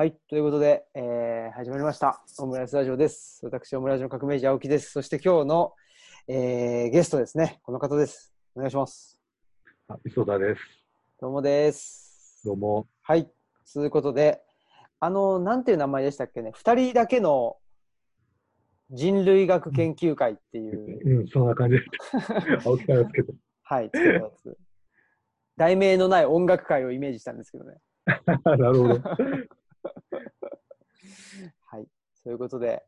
はい。ということで、えー始まりました。オムライスラジオです。私、オムライスの革命児青木です。そして今日の、えーゲストですね。この方です。お願いします。あ磯田です。どうもです。どうも。はい。ということで、あの、なんていう名前でしたっけね。二人だけの人類学研究会っていう、うん、そんな感じです。青木さんですけど。はい。題名のない音楽会をイメージしたんですけどね。なるほど。はい。そういうことで、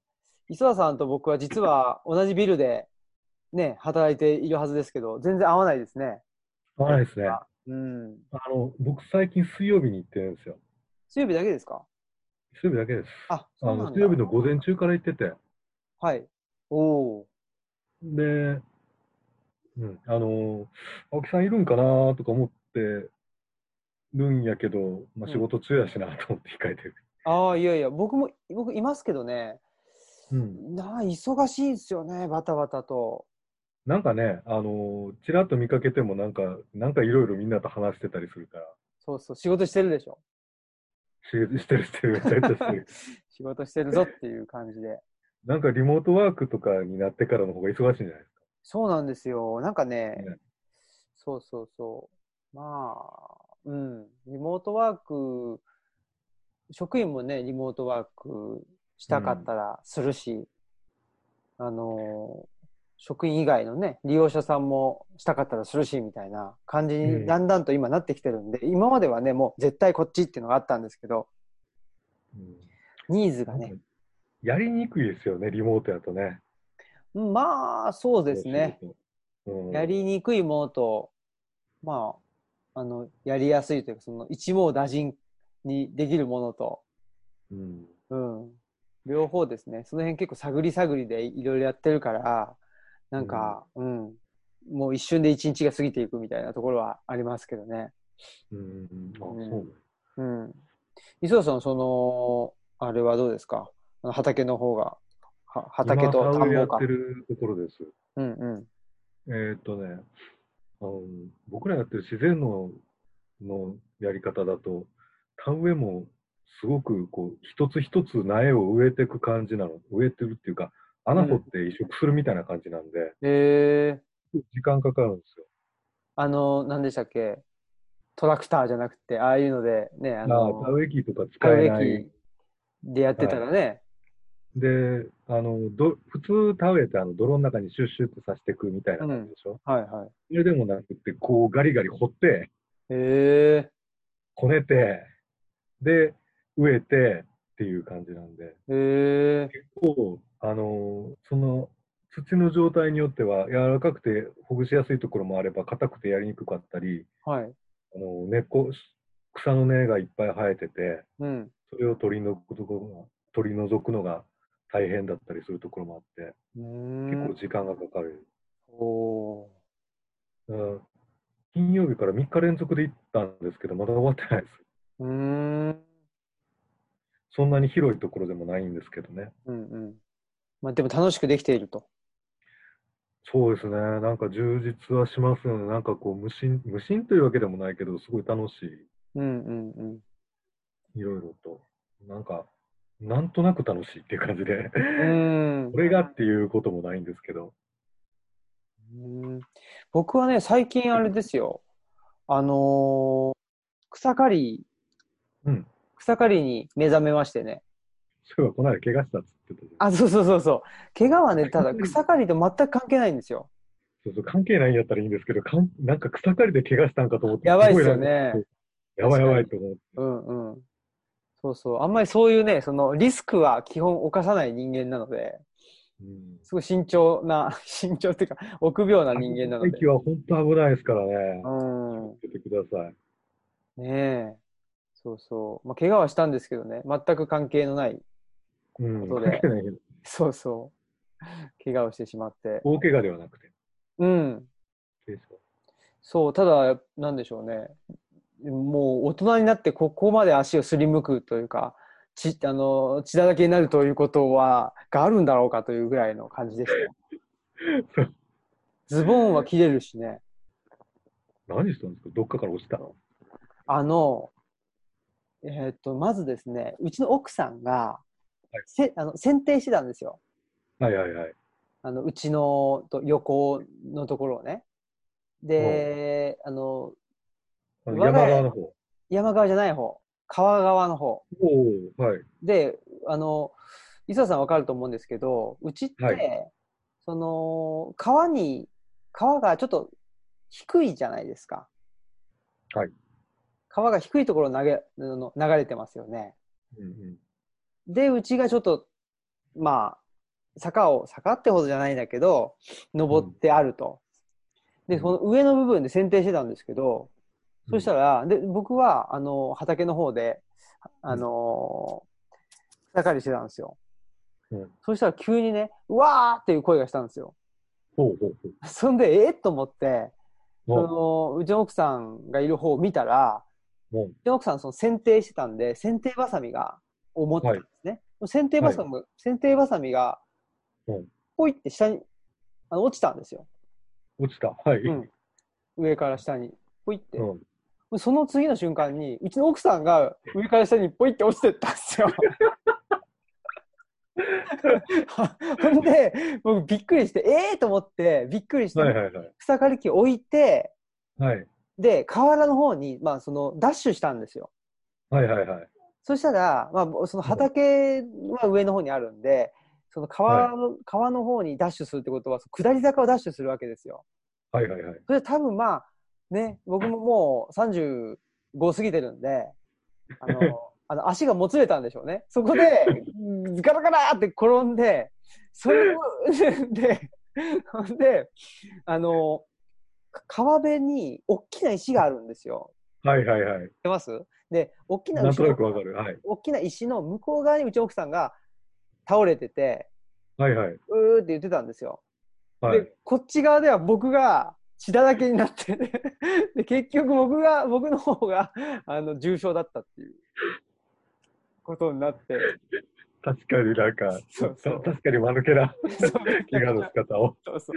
磯田さんと僕は実は同じビルでね、働いているはずですけど、全然合わないですね。合わないですね。あうん。の、僕最近水曜日に行ってるんですよ。水曜日だけですか？水曜日だけです。あ、あの、そうなんだ。水曜日の午前中から行ってて。はい。おお。で、うん、あの、青木さんいるんかなとか思ってるんやけど、まあ、うん仕事中やしなと思って控えてる。ああ、いやいや、僕も、僕いますけどね、うん。なあ、忙しいんですよね、バタバタと。なんかね、あの、ちらっと見かけてもなんか、なんかいろいろみんなと話してたりするから、そうそう、仕事してるでしょ。ししてるしてる、めちゃめちゃしてる。仕事してるぞっていう感じで。なんかリモートワークとかになってからの方が忙しいんじゃないですか。そうなんですよ。なんかね、ねそうそうそう。まあ、うん。リモートワーク、職員もね、リモートワークしたかったらするし、あの、職員以外のね、利用者さんもしたかったらするし、みたいな感じうんにだんだんと今なってきてるんで、今まではね、もう絶対こっちっていうのがあったんですけど、うんニーズがね、やりにくいですよね、リモートやとね。うんまあ、そうですね。うん、やりにくいものと、まあ、あの、やりやすいというか、その一網打尽にできるものと、うん。うん、両方ですね。その辺結構探り探りでいろいろやってるから、なんか、うん、もう一瞬で一日が過ぎていくみたいなところはありますけどね。うん。あ、うんそうね。うん。磯田さん、その、あれはどうですか？畑の方が、は畑と田んぼかやって。るところです。うんうん。えーっとね、あの僕らやってる自然ののやり方だと、田植えもすごくこう一つ一つ苗を植えていく感じなの。植えてるっていうか、穴掘って移植するみたいな感じなんで、えー、時間かかるんですよ。あの、何でしたっけ？トラクターじゃなくて、ああいうので、ね、ああの、田植え機とか使田植ええない。機でやってたらね、で、あの、ど普通田植えってあの泥の中にシュッシュッと刺していくみたいな感じでしょ、はいはい。それでもなくて、こうガリガリ掘って、へえこねて、で、植えてっていう感じなんで、ー、へえ結構、あの、その土の状態によっては、柔らかくてほぐしやすいところもあれば、硬くてやりにくかったり、ー、はい。あの根っこ、草の根がいっぱい生えてて、うん。それを取り除くところが取り除くのが大変だったりするところもあって、結構ん。時間がかかる。お金曜日から3日連続で行ったんですけど、まだ終わってないです。うーん。そんなに広いところでもないんですけどね。うんうん。まあでも楽しくできていると。そうですね。なんか充実はしますよね。なんかこう無心、無心というわけでもないけど、すごい楽しうんうんうん。い。いろいろと。なんか、なんとなく楽しいっていう感じで。うーんこれがっていうこともないんですけど。うーん僕はね、最近あれですよ。あのー草刈り、うん。草刈りに目覚めましてね。そういえばこの間怪我したっつってた。あ、そうそうそうそう。怪我はね、ただ草刈りと全く関係ないんですよ。そうそう、関係ないんやったらいいんですけど、かんなんか草刈りで怪我したんかと思って。やばいっすよねか。やばいやばいと思って。うんうん。そうそう。あんまりそういうね、そのリスクは基本犯さない人間なので、うん。すごい慎重な、慎重っていうか、臆病な人間なので駅。は本当危ないですからね。うん。気をつけてください。ねえ。そうそう。まあ、怪我はしたんですけどね、全く関係のない、うん。ことで関係ないけど。そうそう。怪我をしてしまって。大怪我ではなくて。うん。そう、ただ、なんでしょうね。もう大人になってここまで足をすりむくというか、血あの血だらけになるということは、があるんだろうかというぐらいの感じでしたよ。ズボンは切れるしね。何したんですか？どっかから落ちたの？あの、えーっと、まずですね、うちの奥さんが、はいせあの剪定してたんですよ。はいはいはい。あのうちのと横のところをね。で、あの、山側の方。山側じゃない方、川側の方。おおはい。で、あの、磯田さんわかると思うんですけど、うちって、はいその、川に、川がちょっと低いじゃないですか。はい。川が低いところを投げ、あの流れてますよね。うんうん。で、うちがちょっと、まあ、坂を、坂ってほどじゃないんだけど、登ってあると。で、うんその上の部分で剪定してたんですけど、そしたら、で、僕は、あの、畑の方で、あの草刈りしてたんですよ。うんそしたら急にね、うわーっていう声がしたんですよ。ほうほうほう。そんで、えっと思って、そほの、うちの奥さんがいる方を見たら、うちの奥さん、その剪定してたんで、剪定バサミが、を持ってたんですね。剪定バサミ、剪定バサミがうん、ポイって下に、あの落ちたんですよ。う落ちた。はい。うん上から下に、ポイって。うんその次の瞬間に、うちの奥さんが上から下にポイって落ちてったんですよ。ほんで、僕びっくりして、ええー、と思って、びっくりして、はいはいはい。草刈り機置いて、はい。で、河原の方に、まあ、その、ダッシュしたんですよ。はいはいはい。そしたら、まあ、その畑は上の方にあるんで、その川の、川の方にダッシュするってことは、下り坂をダッシュするわけですよ。はいはいはい。それで多分まあ、ね、僕ももう35過ぎてるんで、あの、あの足がもつれたんでしょうね。そこで、ガラガラって転んで、それを、で、ほんで、あの、川辺に大きな石があるんですよ。はいはいはい。知ってます？で、大きななんとなくわかる。はい。大きな石の向こう側にうちの奥さんが倒れてて、はいはい。うーって言ってたんですよ。はい。で、こっち側では僕が血だらけになって、で、結局僕が、僕の方が、あの、重症だったっていうことになって、確かになんか、そうそう確かに間抜けな怪我の仕方を。そうそう。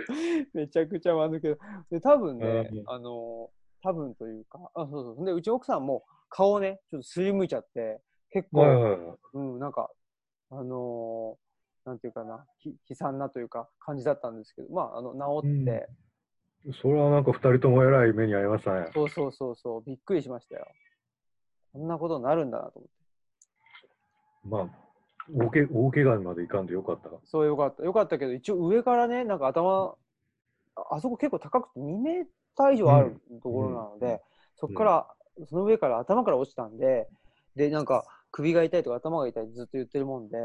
めちゃくちゃ悪けど。で、多分ねうん、あの、多分というか、あ、そうそう。で、うちの奥さんも顔ね、ちょっとすりむいちゃって、結構、はいはいはい。うん、なんか、あのーなんていうかな、ひ悲惨なというか、感じだったんですけど、まあ、あの、治って、それはなんか二人とも偉い目に遭いましたね。そうそうそうそう、びっくりしましたよ。こんなことになるんだなと思って。まあ、大け大怪我までいかんでよかった。そうよかった。よかったけど、一応上からね、なんか頭、ああそこ結構高くて2メーター以上あるところなので、うんそこから、その上から頭から落ちたんで、で、なんか首が痛いとか頭が痛いってずっと言ってるもんで、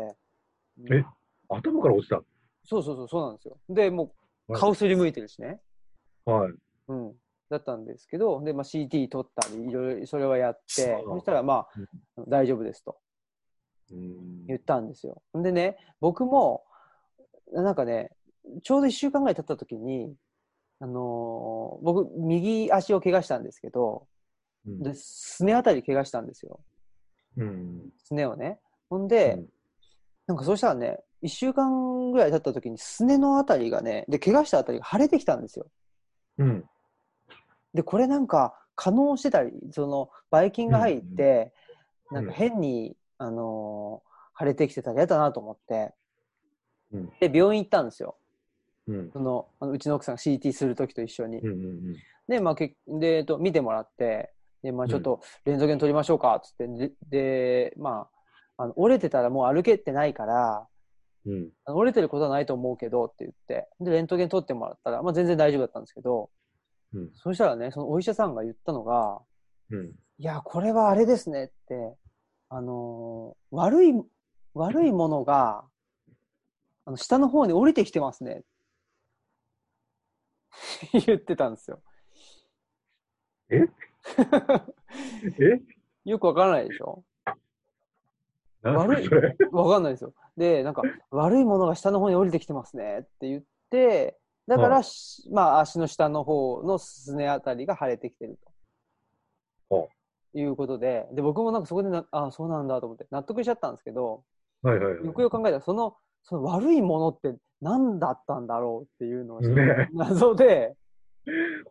え頭から落ちた？そうそうそう、そうなんですよ。で、もうはい顔すりむいてるしね。はい。うん。だったんですけど、で、まあ、CT 取ったり、いろいろそれはやって、そしたら、まあ、大丈夫ですとうん言ったんですよ。でね、僕も、なんかね、ちょうど1週間ぐらい経った時に、あのー僕、右足を怪我したんですけど、うんで、すねあたり怪我したんですよ。うん。すねをね。ほんで、うんなんかそうしたらね、1週間ぐらい経った時に、すねのあたりがね、で、怪我したあたりが腫れてきたんですよ。うん。で、これなんか、可能してたり、その、ばい菌が入って、うんなんか変に、あのー腫れてきてたら嫌だなと思って、うんで、病院行ったんですよ。うん。その、あのうちの奥さんが CT するときと一緒に。うん。うん。で、まあ、けで、えっと、見てもらって、で、まあ、ちょっと、レントゲン取りましょうか、つって、で、でまあ、あの折れてたらもう歩けてないから、うん。折れてることはないと思うけどって言って、で、レントゲン取ってもらったら、まあ、全然大丈夫だったんですけど、うん。そしたらね、そのお医者さんが言ったのが、うん。いや、これはあれですねって、あのー悪い、悪いものが、あの、下の方に降りてきてますね。言ってたんですよ。え？え？よくわからないでしょ悪い。わかんないですよ。で、なんか、悪いものが下の方に降りてきてますねって言って、だから、まあ、足の下の方のすねあたりが腫れてきてると。はいうことで、で、僕もなんかそこでな、あそうなんだと思って納得しちゃったんですけど、はいはいはい。よくよく考えたら、その、その悪いものって何だったんだろうっていうのが謎で、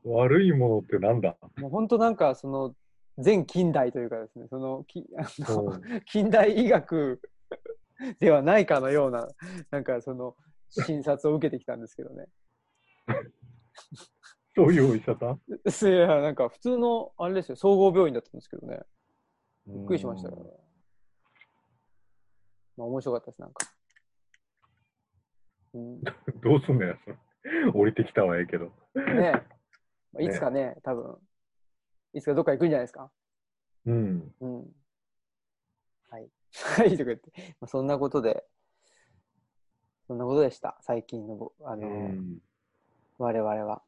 悪いものってなんだ？もう本当なんかその、全近代というかですね、そのき あそのう近代医学 ではないかのような、なんかその診察を受けてきたんですけどね。そういうお医者さん？いや、なんか普通の、あれですよ、総合病院だったんですけどね。びっくりしましたよね。まあ面白かったです、なんか。どうすんのや、それ降りてきたはええけど。えまあいつかね、多分、いつかどっか行くんじゃないですか？うん。うん。はい。はい、とか言って。まあ、そんなことで、そんなことでした。最近のぼ、あうの、ん。我々は。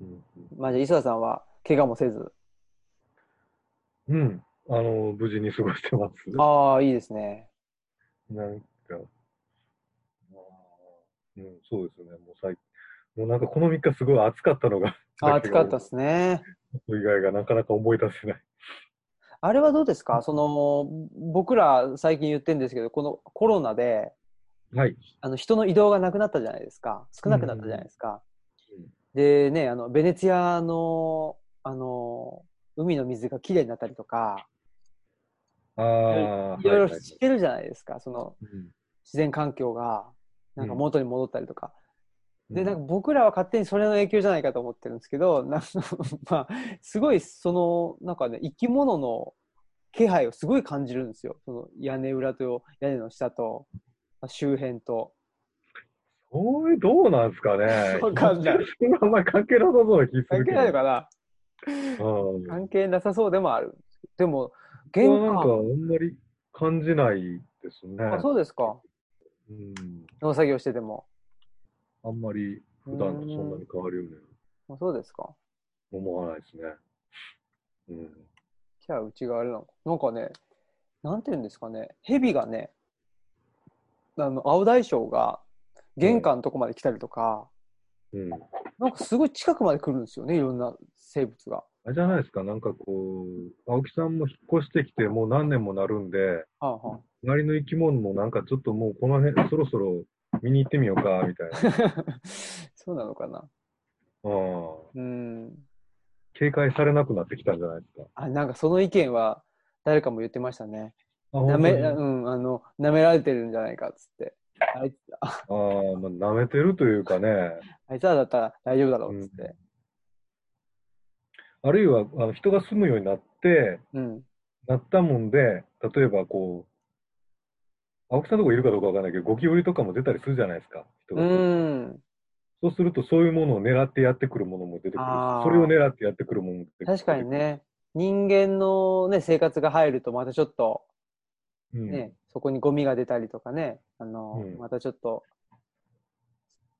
うんまあ、じゃあ、磯田さんは、怪我もせず。うん。あの、無事に過ごしてます。ああ、いいですね。なんか、あーうん、そうですね。もう最もうなんかこの3日すごい暑かったのが、暑かったですね。以外がなかなか思い出せない。あれはどうですか？その、僕ら最近言ってるんですけど、このコロナで、はい。あの人の移動がなくなったじゃないですか。少なくなったじゃないですか。うんでね、あの、ベネツィアの、あの、海の水がきれいになったりとか、ああ、いろいろしてるじゃないですか。その、うん自然環境が、なんか元に戻ったりとか。で、うんなんか僕らは勝手にそれの影響じゃないかと思ってるんですけど、なんかまあ、すごいその、なんかね、生き物の気配をすごい感じるんですよ。その屋根裏と屋根の下と、周辺と。それどうなんですかね。わかんない。あんまり関係なさそうな気す関係るけど。ないのかなうん。関係なさそうでもある。でも、こ玄れはなんかあ関、んまり感じないですね。あ、そうですか。うん。農作業してても。あんまり普段とそんなに変わるようにあそうですか。思わないですね。うん。じゃあ、うちがあれなのか。なんかね、なんていうんですかね、蛇がね、あの、青大将が玄関のとこまで来たりとか、うん。なんかすごい近くまで来るんですよね、いろんな生物が。あれじゃないですか、なんかこう、青木さんも引っ越してきてもう何年もなるんで、はあは周りの生き物もなんかちょっともうこの辺、そろそろ見に行ってみようか、みたいな。あ、そうなのかな。うん。うん。警戒されなくなってきたんじゃないですか。あ、なんかその意見は誰かも言ってましたね。あ、なめ、うん、あの、舐められてるんじゃないかっつって。あいつ、ああー、まあ、舐めてるというかね、あいつらだったら大丈夫だろうっつって。あるいはあの人が住むようになって、うん。なったもんで、例えばこう、青木さんのとこいるかどうかわかんないけど、ゴキブリとかも出たりするじゃないですか。人うがん。そうすると、そういうものを狙ってやってくるものも出てくるしあーそれを狙ってやってくるものも出てくる。確かに。ね、人間のね、生活が入るとまたちょっとうん。ね、そこにゴミが出たりとかね、あの、うんまたちょっと、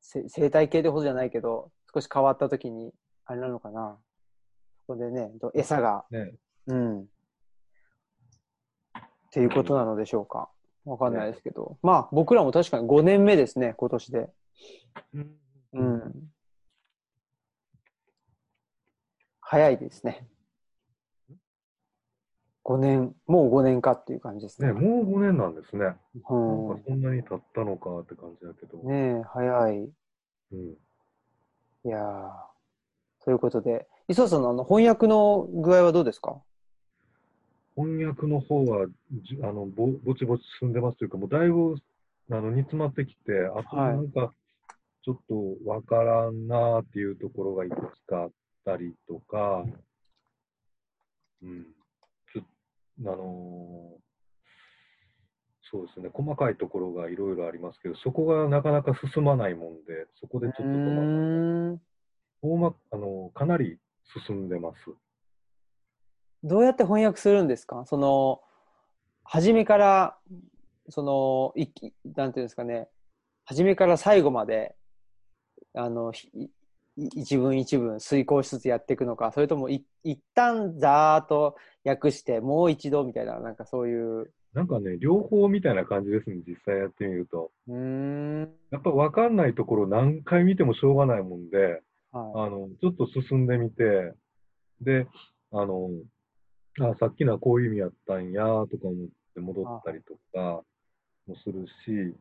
せ生態系ってほどじゃないけど、少し変わった時に、あれなのかな。そこでね、ど餌が、ねうん。っていうことなのでしょうか。わかんないですけど。まあ、僕らも確かに5年目ですね、今年で。うんうん。早いですね。5年、もう5年かっていう感じですね。ね、もう5年なんですね。うんなんかそんなに経ったのかって感じだけど。ねえ、早い。うん。いやー、ということで、磯田さんのあの翻訳の具合はどうですか？翻訳の方はじあのぼぼちぼち進んでますというか、もうだいぶあの煮詰まってきて、あとはいなんかちょっとわからんなっていうところがいくつかあったりとか、うん、ちょあのーそうですね、細かいところがいろいろありますけど、そこがなかなか進まないもんで、そこでちょっと止まった。ーん。大まあのかなり進んでます。どうやって翻訳するんですか？その、初めから、その、いきなんていうんですかね、初めから最後まで、あの、一文一文遂行しつつやっていくのか、それともい一旦ざーっと訳して、もう一度みたいな、なんかそういう、なんかね、両方みたいな感じですね、実際やってみると。うーん、やっぱ分かんないところ何回見てもしょうがないもんで、はあの、ちょっと進んでみて、で、あの、あ、さっきのはこういう意味やったんや、とか思って戻ったりとかもするし、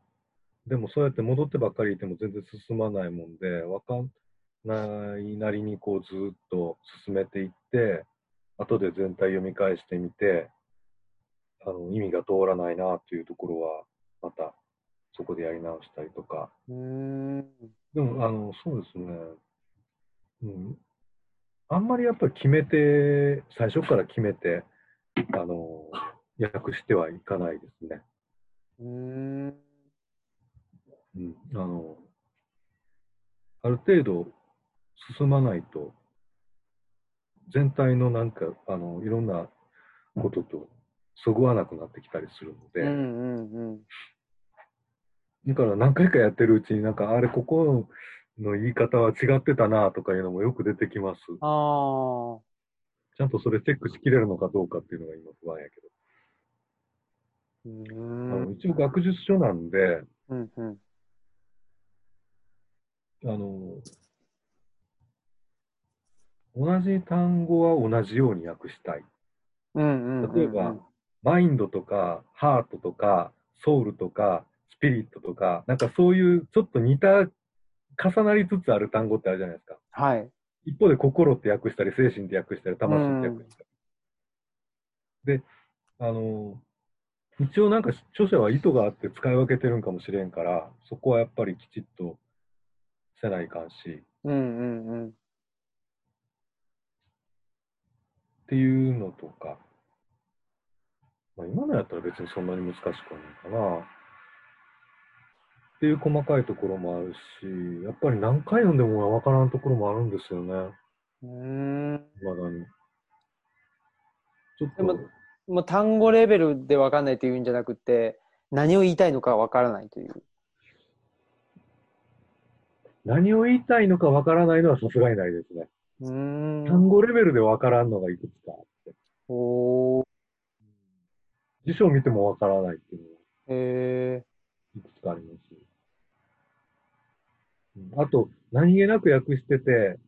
でもそうやって戻ってばっかりいても全然進まないもんで、分かんないなりにこうずっと進めていって、後で全体読み返してみて、あの、意味が通らないなっていうところは、また、そこでやり直したりとか。うーん。でも、あの、そうですね。うん。あんまりやっぱり決めて、最初から決めて、あの、訳してはいかないですね。うーん。うん。あの、ある程度進まないと、全体のなんか、あの、いろんなこととそぐわなくなってきたりするので、うんうんうん。だから何回かやってるうちになんか、あれ、ここの言い方は違ってたなとかいうのもよく出てきます。ああ。ちゃんとそれチェックしきれるのかどうかっていうのが今不安やけど。あんの。一応学術書なんで、うんうん。あの、同じ単語は同じように訳したい。うんうんうんうん。例えば、マインドとか、ハートとか、ソウルとか、スピリットとか、なんかそういうちょっと似た、重なりつつある単語ってあるじゃないですか。はい。一方で心って訳したり、精神って訳したり、魂って訳したり。で、あの、一応なんか著者は意図があって使い分けてるんかもしれんから、そこはやっぱりきちっとせないかんし、うんうんうん。っていうのとか、まあ、今のやったら別にそんなに難しくはないかな。っていう細かいところもあるし、やっぱり何回読んでもわからんところもあるんですよね。うーん。まだに。ちょっと、でももう単語レベルで分かんないというんじゃなくて、何を言いたいのか分からないという。何を言いたいのかわからないのはさすがにないですね。うーん。単語レベルでわからんのがいくつかあって。おー。辞書を見てもわからないっていうのへえがいくつかあります。うんあと、何気なく訳してて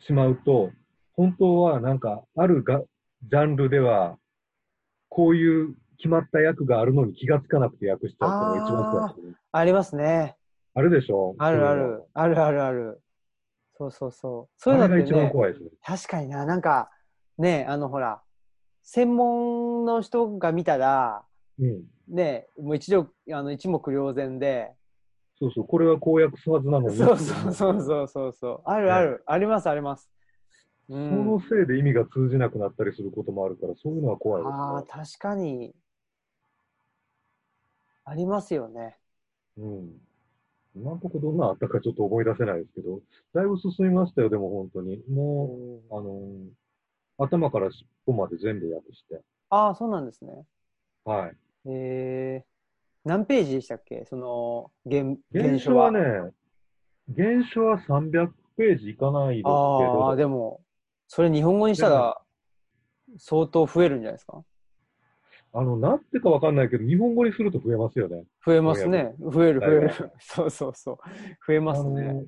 しまうと、本当はなんか、あるがジャンルでは、こういう決まった訳があるのに気がつかなくて訳しちゃうっていうのが一番怖い。ありますね。あるでしょ？あるある。あるあるある。そうそうそう。そういうのが一番ね、怖いですね。確かにな、なんか、ね、あのほら、専門の人が見たら、うん。ね、もう一度、あの一目瞭然で、そうそう、これは公約すはずなのに。そうそうそうそうそうそう。あるある、ありますあります。うそんのせいで意味が通じなくなったりすることもあるから、そういうのは怖いああ、ですね。確かに。ありますよね。うん。今のところどんなあったかちょっと思い出せないですけど、だいぶ進みましたよ、でも本当に。もう、あのー頭から尻尾まで全部訳して。ああ、そうなんですね。はい。えー、何ページでしたっけ？その、原、原書はね、原書は300ページいかないですけああ、ど、でも、それ日本語にしたら相当増えるんじゃないですか？あの、なんてかわかんないけど、日本語にすると増えますよね。増えますね。増える、増える。そうそうそう。増えますね。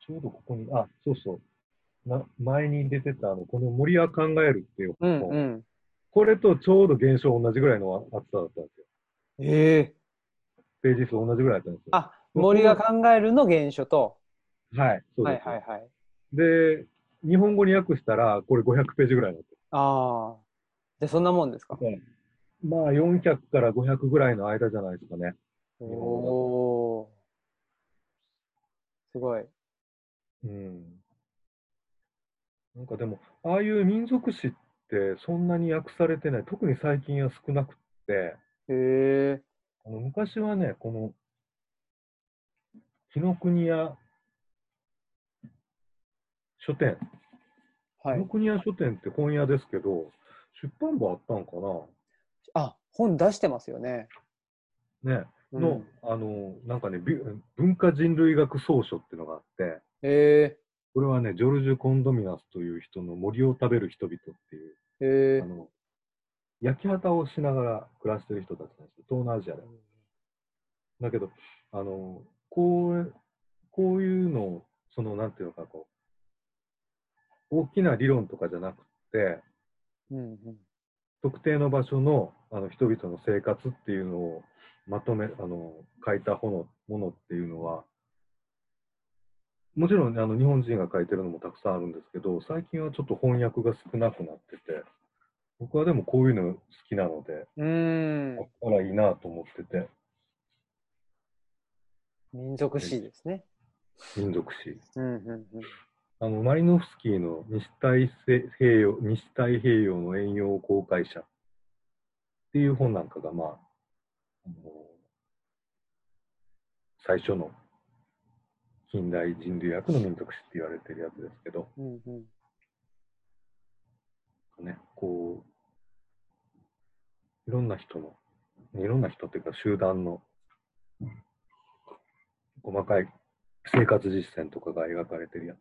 ちょうどここに、あ、そうそう。な前に出てた、あの、この森は考えるっていううん本、うん。これとちょうど原書同じぐらいの厚さだったんですよ。ええページ数同じぐらいだったんですよ。あ、森が考えるの原書と、はい。そうはいです。はいはい。で、日本語に訳したら、これ500ページぐらいになってああ。で、そんなもんですか？る。まあ、400から500ぐらいの間じゃないですかね。おおー。すごい。うん。なんかでも、ああいう民族史ってそんなに訳されてない。特に最近は少なくって、へえ。あの昔はね、この、紀ノ国屋書店、紀ノはい。国屋書店って本屋ですけど、出版部あったんかあ、本出してますよね。なね、うんの、あの、なんかね、び文化人類学総書っていうのがあって、へえ。これはね、ジョルジュ・コンドミナスという人の森を食べる人々っていう、へえあ。の、焼き畑をしながら暮らしてる人たちなんですよ、東南アジアで。だけど、あの、こう、こういうのを、その、なんていうのか、こう、大きな理論とかじゃなくて、うんうん。特定の場所のあの人々の生活っていうのをまとめ、あの、書いたものものっていうのは、もちろんあの日本人が書いてるのもたくさんあるんですけど、最近はちょっと翻訳が少なくなってて、僕はでもこういうの好きなので、うーんだ。からいいなと思ってて、民族史ですね。民族史。うんうんうん。あの、マリノフスキーの西太平洋西太平洋の遠洋航海者っていう本なんかが、まあ、あの最初の近代人類学の民族史って言われてるやつですけど、うんうん。ね、こう、いろんな人の、いろんな人っていうか集団の細かい生活実践とかが描かれてるやつ。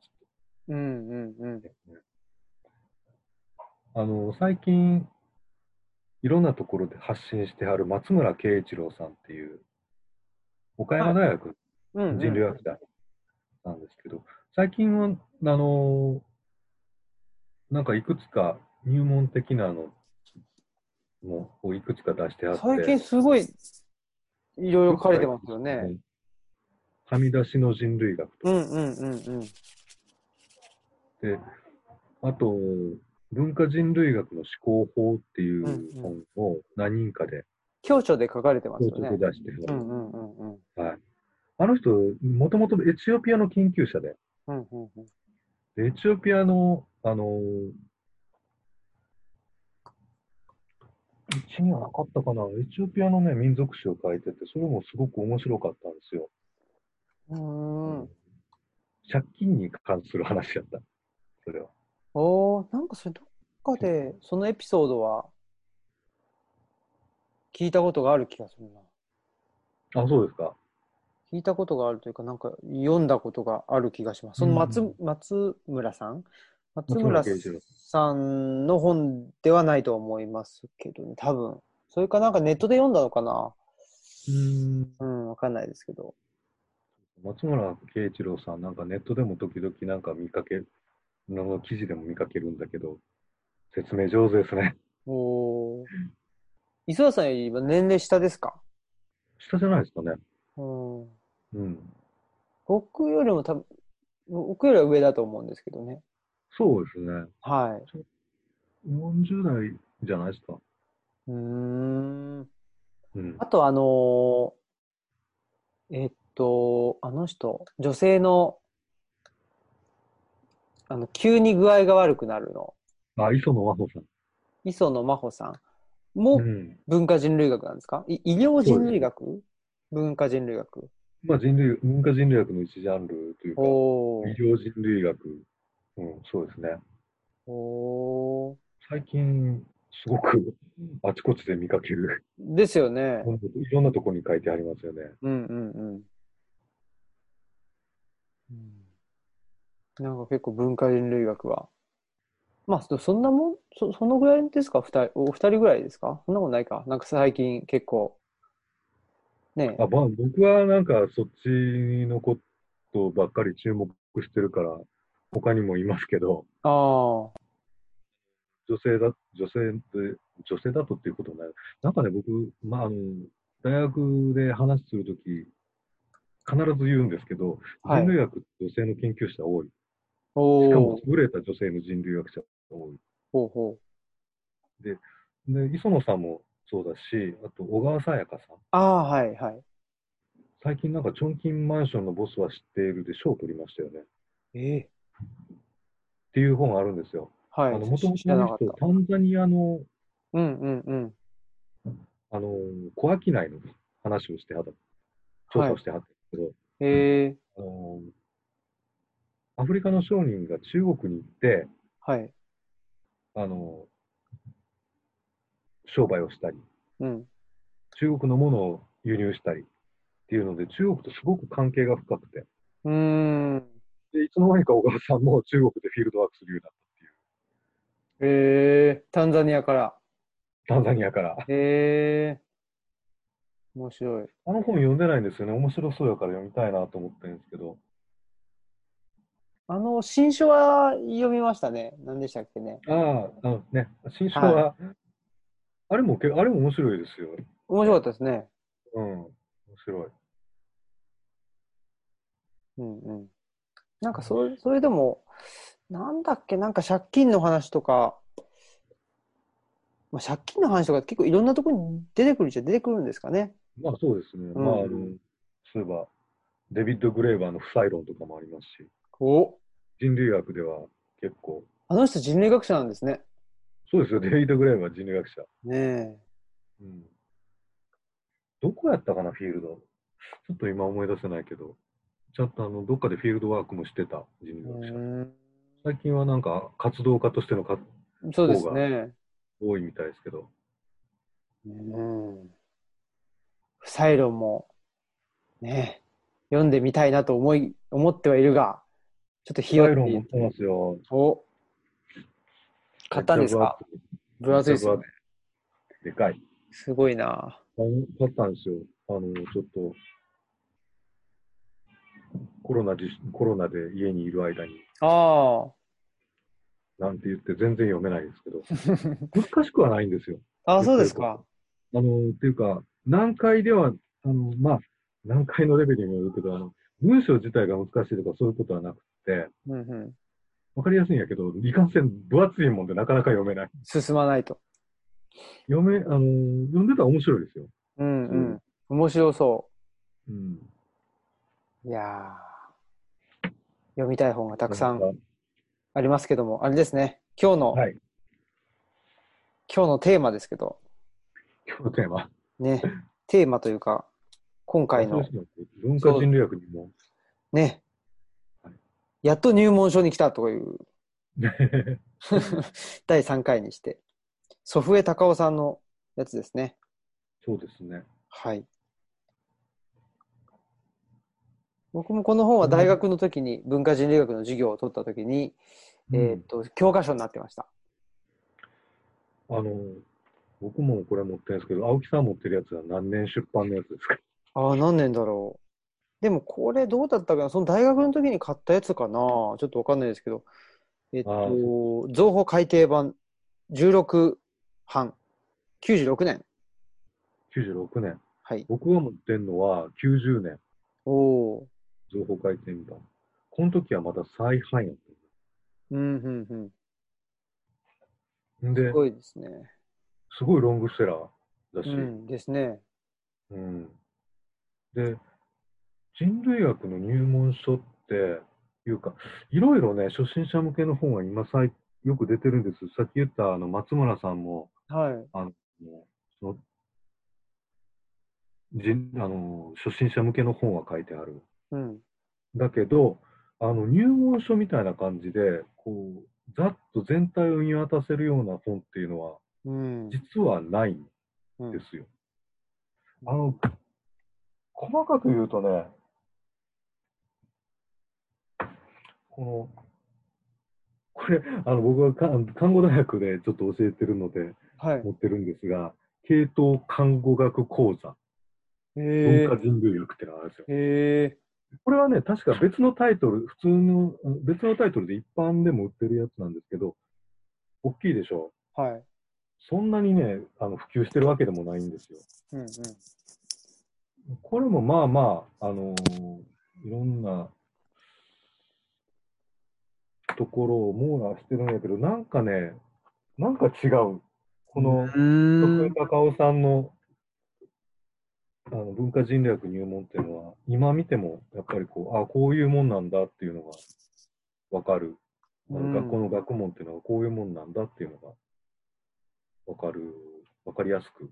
うんうんうん。あの、最近、いろんなところで発信してはる松村慶一郎さんっていう、岡山大学人類学者なんですけど、最近は、あの、なんかいくつか入門的なのもをいくつか出してあって、最近すごいいろいろ書かれてますよね。はみ出しの人類学とうんうんうんうん。で、あと、文化人類学の思考法っていう本を何人かで教著で書かれてますよね高速。出してる、うんうんうんうん。はい。あの人、もともとエチオピアの研究者で、うんうんうん。でエチオピアの、あのー、うちにはなかったかな、エチオピアのね、民族史を書いてて、それもすごく面白かったんですよ。うーん。借金に関する話やった。それは。おー、なんかそれどっかで、そのエピソードは聞いたことがある気がするな。あ、そうですか。聞いたことがあるというか、なんか読んだことがある気がします。その松,、うん松村さん松松村村慶一郎さんの本ではないと思いますけどね、多分。それかなんかネットで読んだのかな？うん。うん、わかんないですけど。松村慶一郎さん、なんかネットでも時々なんか見かけ、の記事でも見かけるんだけど、説明上手ですね。おー。磯田さんよりは年齢下ですか？下じゃないですかね。うん。うん。僕よりも多分、僕よりは上だと思うんですけどね。そうですね。はい。40代じゃないですか。うーん。うんあ。と、あのーえっと、あの人、女性の、あの、急に具合が悪くなるの。あ、磯野真帆さん。磯野真帆さんもうん。文化人類学なんですか？い医療人類学？文化人類学まあ人類、文化人類学の一ジャンルというか。医療人類学。うん、そうですね。おー。最近、すごくあちこちで見かける。ですよね。いろんなところに書いてありますよね。うんうんうん。うんなんか結構文化人類学は。まあ、そそんなもん、そ、そのぐらいですか？二人、お二人ぐらいですか？そんなことないかなんか最近結構、ねあ、まあ、僕はなんかそっちのことばっかり注目してるから、他にもいますけど、ああ、女性だ、女性で、女性だとっていうことない。なんかね、僕、まあ、あの、大学で話するとき、必ず言うんですけど、はい人類学女性の研究者多い。おしかもー、優れた女性の人類学者が多い。ほうほう。で、磯野さんもそうだし、あと小川さやかさん。ああ、はいはい。最近なんか、チョンキンマンションのボスは知っているで賞を取りましたよね。っええていう本があるんですよ。はい。あの、もともとの人、。タンザニアの、うんうんうん。あの、小商いの話をしてはった、調査をしてはったんですけど、ええあの、アフリカの商人が中国に行って、はい。あの、商売をしたり、うん。中国のものを輸入したりっていうので、中国とすごく関係が深くて、うーん。で、いつの間にか小川さんも中国でフィールドワークするようになったっていう、ええタンザニアから。タンザニアから。ええ面白い。あの本読んでないんですよね。面白そうやから読みたいなと思ってるんですけど。あの、新書は読みましたね。何でしたっけね。ああ、あのね、新書は、あれもけ、あれも面白いですよ。面白かったですね。うん、面白い。うんうん。なんかそれ、それでも、なんだっけ、なんか借金の話とか、まあ、借金の話とか結構いろんなところに出てくるっちゃ出てくるんですかね。まあそうですね。うんまあ、あの、そういえば、デビッド・グレーバーの不採論とかもありますし、お人類学では結構、あの人人類学者なんですね。そうですよ、デビッド・グレーバー人類学者。ねうん。どこやったかな、フィールド。ちょっと今思い出せないけど、ちゃんとあの、どっかでフィールドワークもしてた人え。類学者。うん最近はなんか活動家としてのかそうですね。多いみたいですけど、うん。不採論も、ね、読んでみたいなと思い、思ってはいるが、ちょっとひよロン持ってますよ。お、買ったんですか？分厚いですよね。でかい。すごいな。買ったんですよ。あの、ちょっと、コロナ自コロナで家にいる間に、あなんて言って全然読めないですけど、難しくはないんですよ。あ。あそうですか。あの、っていうか、難解では、あの、まあ、難解のレベルにもよるけど、あの、文章自体が難しいとかそういうことはなくて、うんうん。わかりやすいんやけど、いかんせん分厚いもんでなかなか読めない。進まないと。読め、あの、読んでたら面白いですよ。うんうん。面白そうん。う。いやー読みたい本がたくさんありますけども、あれですね。今日の、はい。今日のテーマですけど、今日のテーマ？ね、テーマというか、今回の文化人類学にも。ねはい、やっと入門書に来たという 第3回にして、祖父江隆夫さんのやつですね。そうですね。はい。僕もこの本は大学の時に文化人類学の授業を取った時に、えっ、と、教科書になってました。あの、僕もこれ持ってるんですけど、青木さん持ってるやつは何年出版のやつですか？ああ、何年だろう。でもこれどうだったかな？その大学の時に買ったやつかな？ちょっとわかんないですけど。えっあと、情報改訂版16版、96年。?96 年。はい。僕が持ってるのは90年、おお情報改訂版。この時はまだ再販やっー。うん、うん、うん。で、すごいですね。すごいロングセラーだし、うん、ですね。うん。で、人類学の入門書っていうか、いろいろね、初心者向けの本は今さいよく出てるんです。さっき言ったあの松村さんも、はい。あの、その、人あの初心者向けの本は書いてある。うん。だけど、あの入門書みたいな感じで、こう、ざっと全体を見渡せるような本っていうのは、うん。実はないんうんですよ。あの、細かく言うとね、この、これ、あの、僕はか看護大学でちょっと教えてるのではい。持ってるんですが、系統看護学講座、へえ文化人類学ってのがあるんですよ。へえこれはね、確か別のタイトル、普通の、別のタイトルで一般でも売ってるやつなんですけど、大きいでしょ？はい。そんなにね、あの普及してるわけでもないんですよ。うんうん。これもまあまあ、あのーいろんなところを網羅してるんやけど、なんかね、なんか違う。この、徳井ん。隆夫さんのあの文化人類学入門っていうのは、今見ても、やっぱりこう、あこういうもんなんだっていうのがわかる。あのうん学校の学問っていうのはこういうもんなんだっていうのがわかる、わかりやすく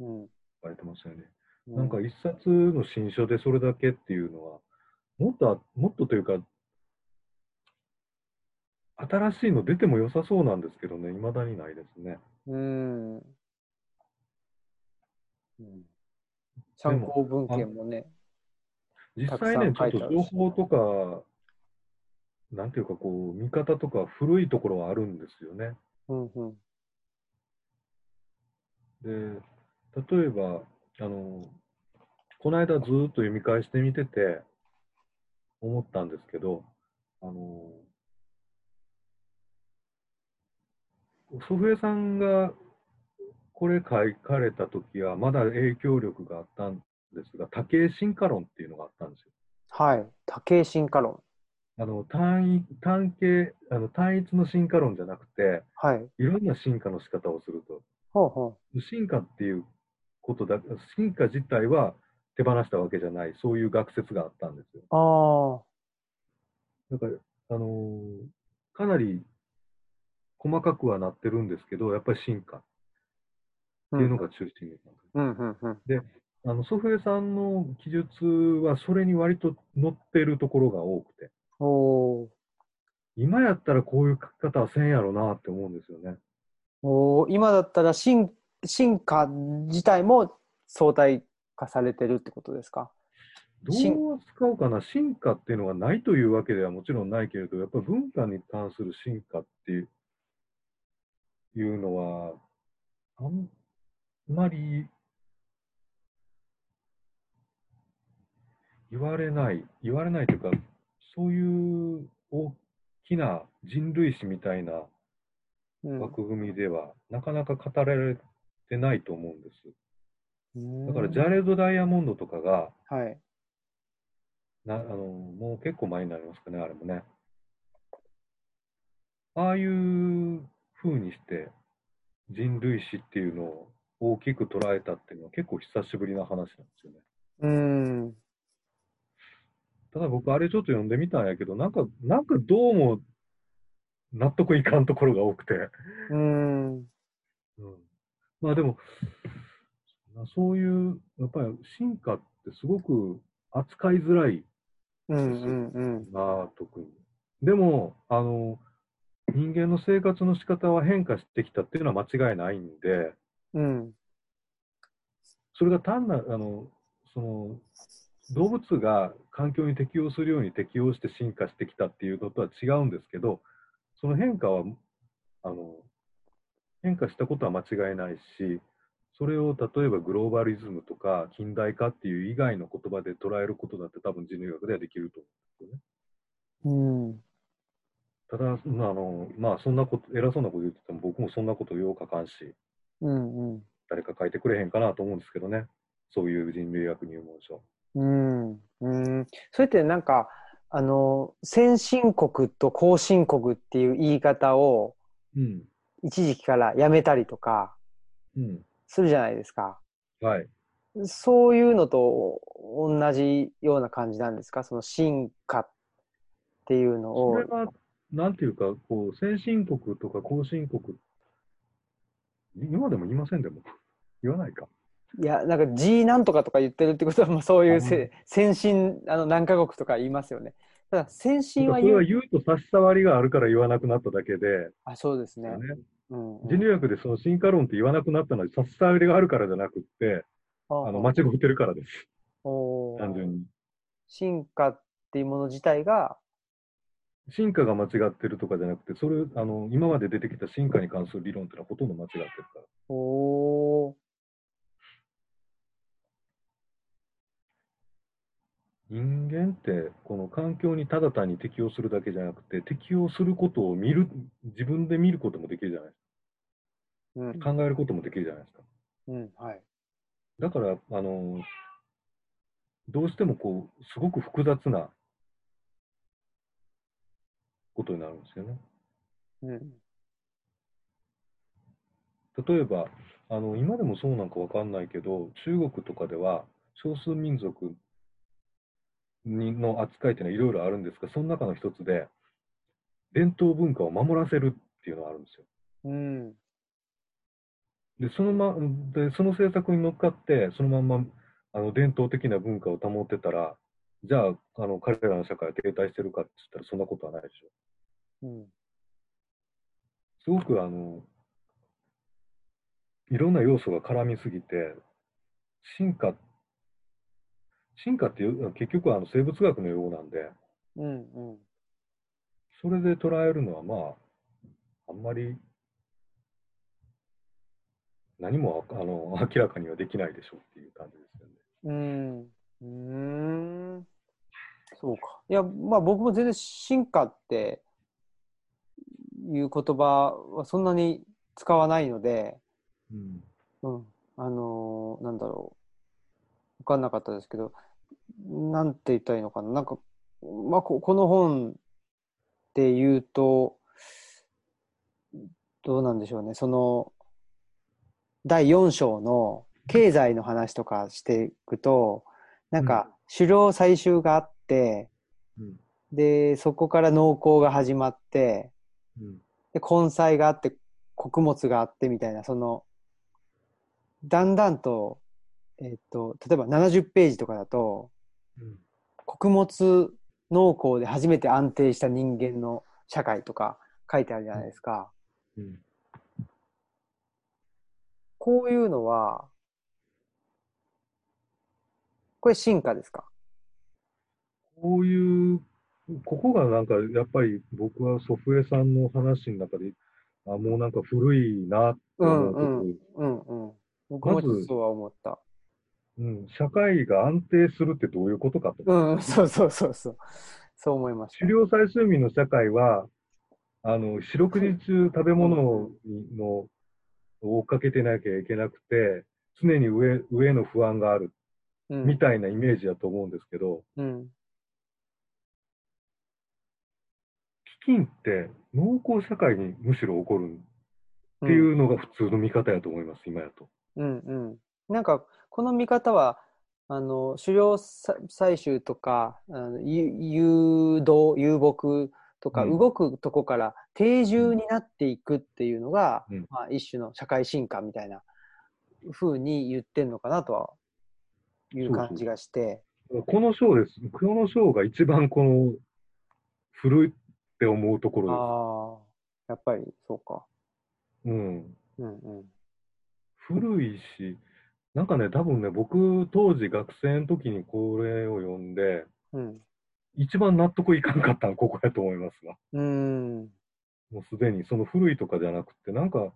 うん書いてますよね。うなんか一冊の新書でそれだけっていうのは、もっとあ、もっとというか、新しいの出ても良さそうなんですけどね、未だにないですね。うん。うん参考文献もね。実際ね、ちょっと情報とか、なんていうかこう、見方とか古いところはあるんですよね。うんうん。で、例えば、あの、この間ずーっと読み返してみてて、思ったんですけど、あの、祖父江さんがこれ書かれた時は、まだ影響力があったんですが、多形進化論っていうのがあったんですよ。はい。多形進化論。あの単一単形あの単一の進化論じゃなくて、はい。いろんな進化の仕方をすると。ほうほ進化っていうことだ、進化自体は手放したわけじゃない、そういう学説があったんですよ。う。ああ。だから、あのーかなり細かくはなってるんですけど、やっぱり進化っていうのが中心になん、うん、うん。る。あの、祖父江さんの記述はそれに割と載ってるところが多くて、今やったらこういう書き方はせんやろなって思うんですよね。おー今だったら進進化自体も相対化されてるってことですか？ど進う扱うかな、進化っていうのがないというわけではもちろんないけれど、やっぱり文化に関する進化っていういうのは、あんまり言われない、言われないというか、そういう大きな人類史みたいなうん枠組みでは、なかなか語られてないと思うんです。だから、ジャゃレード・ダイヤモンドとかが、はい。なあのもう結構前になりますかね、あれもね。ああいう風にして人類史っていうのを大きく捉えたっていうのは結構久しぶりな話なんですよね。うん。ただ僕あれちょっと読んでみたんやけど、なんか、なんかどうも納得いかんところが多くて。うん。うん、まあでも、そういう、やっぱり進化ってすごく扱いづらいうん。うん。うん。なあ、特に。でも、あの、人間の生活の仕方は変化してきたっていうのは間違いないんで、うん。それが単なる、あの、その、動物が環境に適応するように適応して進化してきたっていうのとは違うんですけど、その変化は、あの、変化したことは間違いないし、それを例えばグローバリズムとか近代化っていう以外の言葉で捉えることだって多分人類学ではできると思うんですよね。うん。ただ、まああのまあ、そんなこと、偉そうなこと言ってても、僕もそんなことよう書かんし、うん。うん。誰か書いてくれへんかなと思うんですけどね、そういう人類学入門書。うん。うん。それってなんか、あの、先進国と後進国っていう言い方をうん。一時期からやめたりとかうん。するじゃないですか。はい。そういうのと同じような感じなんですか？その進化っていうのをそれ。は、なんていうか、こう、先進国とか後進国、今でも言いませんでも、言わないか。いや、なんか G なんとかとか言ってるってことは、まあそういうせ先進、あの何カ国とか言いますよね。ただ先進はそれは言う。言うと差し障りがあるから言わなくなっただけで、あ、そうですね。ね、うんうん人類学でその進化論って言わなくなったのは差し障りがあるからじゃなくって、あの間違ってるからです、おー単純に。進化っていうもの自体が、進化が間違ってるとかじゃなくて、それあの今まで出てきた進化に関する理論っていうのはほとんど間違ってるから。おー人間ってこの環境にただ単に適応するだけじゃなくて、適応することを見る、自分で見ることもできるじゃないですうんか。考えることもできるじゃないですか。うん、はい。だから、あの、どうしてもこう、すごく複雑なことになるんですよね。うん。例えば、あの、今でもそうなんかわかんないけど、中国とかでは少数民族にの扱いっていうのはいろいろあるんですが、その中の一つで、伝統文化を守らせるっていうのがあるんですよ。うん。で、そのま、で、その政策に乗っかって、そのまんま、あの、伝統的な文化を保ってたら、じゃあ、あの、彼らの社会は停滞してるかって言ったら、そんなことはないでしょ。うん。すごく、あの、いろんな要素が絡みすぎて、進化、進化っていう、結局はあの生物学の用語なんで、うん。うん。それで捉えるのは、まあ、あんまり、何もあの明らかにはできないでしょうっていう感じですよね。うん。うーん。そうか。いや、まあ僕も全然進化っていう言葉はそんなに使わないので、うん。うん。あのーなんだろう。わかんなかったですけど、なんて言ったらいいのかな。なんか、まあこ、この本っていうと、どうなんでしょうね。その、第4章の経済の話とかしていくと、なんか、狩猟採集があって、うん。で、そこから農耕が始まって、うん。で、根菜があって、穀物があってみたいな、その、だんだんと、えっ、と、例えば70ページとかだと、うん。穀物農耕で初めて安定した人間の社会とか書いてあるじゃないですか。うん。こういうのは、これ進化ですか？こういう、ここがなんかやっぱり僕は祖父江さんの話の中で、あもうなんか古いなって思うところ、うんうん。僕もそうは思った。うん、社会が安定するってどういうことかと。うん、そうそうそうそう。そう思いました。狩猟採集民の社会は、あの、四六時中食べ物にのを追っかけてなきゃいけなくて、常に上、上の不安があるうん、みたいなイメージだと思うんですけど、うん。飢饉って農耕社会にむしろ起こるっていうのが普通の見方やと思います、今やと。うんうん。なんか、この見方は、あの、狩猟さ採集とか、あのゆ誘導、遊牧とか、うん動くとこから定住になっていくっていうのが、うんまあ、一種の社会進化みたいな風に言ってんのかなとは、いう感じがして。この章です。この章が一番この古いって思うところああ、やっぱりそうか。です。うん。うんうん。古いし、なんかね、多分ね、僕、当時学生の時にこれを読んで、うん。一番納得いかんかったのここやと思いますわ。うーん。もうすでに、その古いとかじゃなくて、なんか、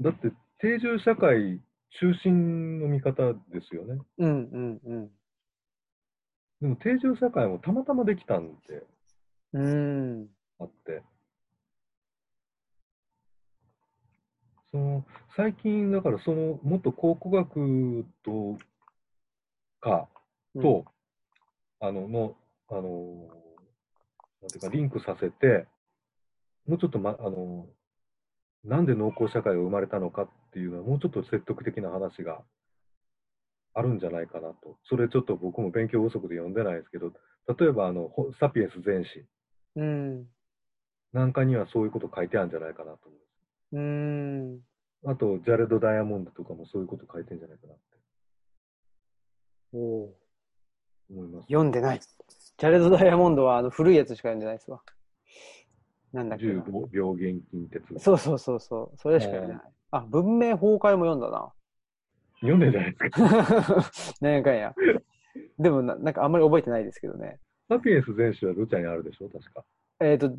だって定住社会中心の見方ですよね。うんうんうん。でも定住社会もたまたまできたんでうーん。あって。その最近、だからそのもっと考古学とかと、あの、の、あの、なんていうか、リンクさせて、もうちょっと、ま、あの、なんで農耕社会が生まれたのかっていうのは、もうちょっと説得的な話があるんじゃないかなと。それちょっと僕も勉強不足で読んでないですけど、例えば、あの、ほサピエンス全史うん。なんかにはそういうこと書いてあるんじゃないかなと思うーん。う。あと、ジャレド・ダイヤモンドとかもそういうこと書いてるんじゃないかなっておお。思います。読んでない。ジャレド・ダイヤモンドはあの古いやつしか読んでないですわ。なんだっけな。重病原菌哲学。そうそうそうそう。それしか読んでない。あ、文明崩壊も読んだな。読んでるじゃないですか？なんやかんや。でもな、なんかあんまり覚えてないですけどね。サピエンス全史はどちらにあるでしょ？う確か。えっ、と、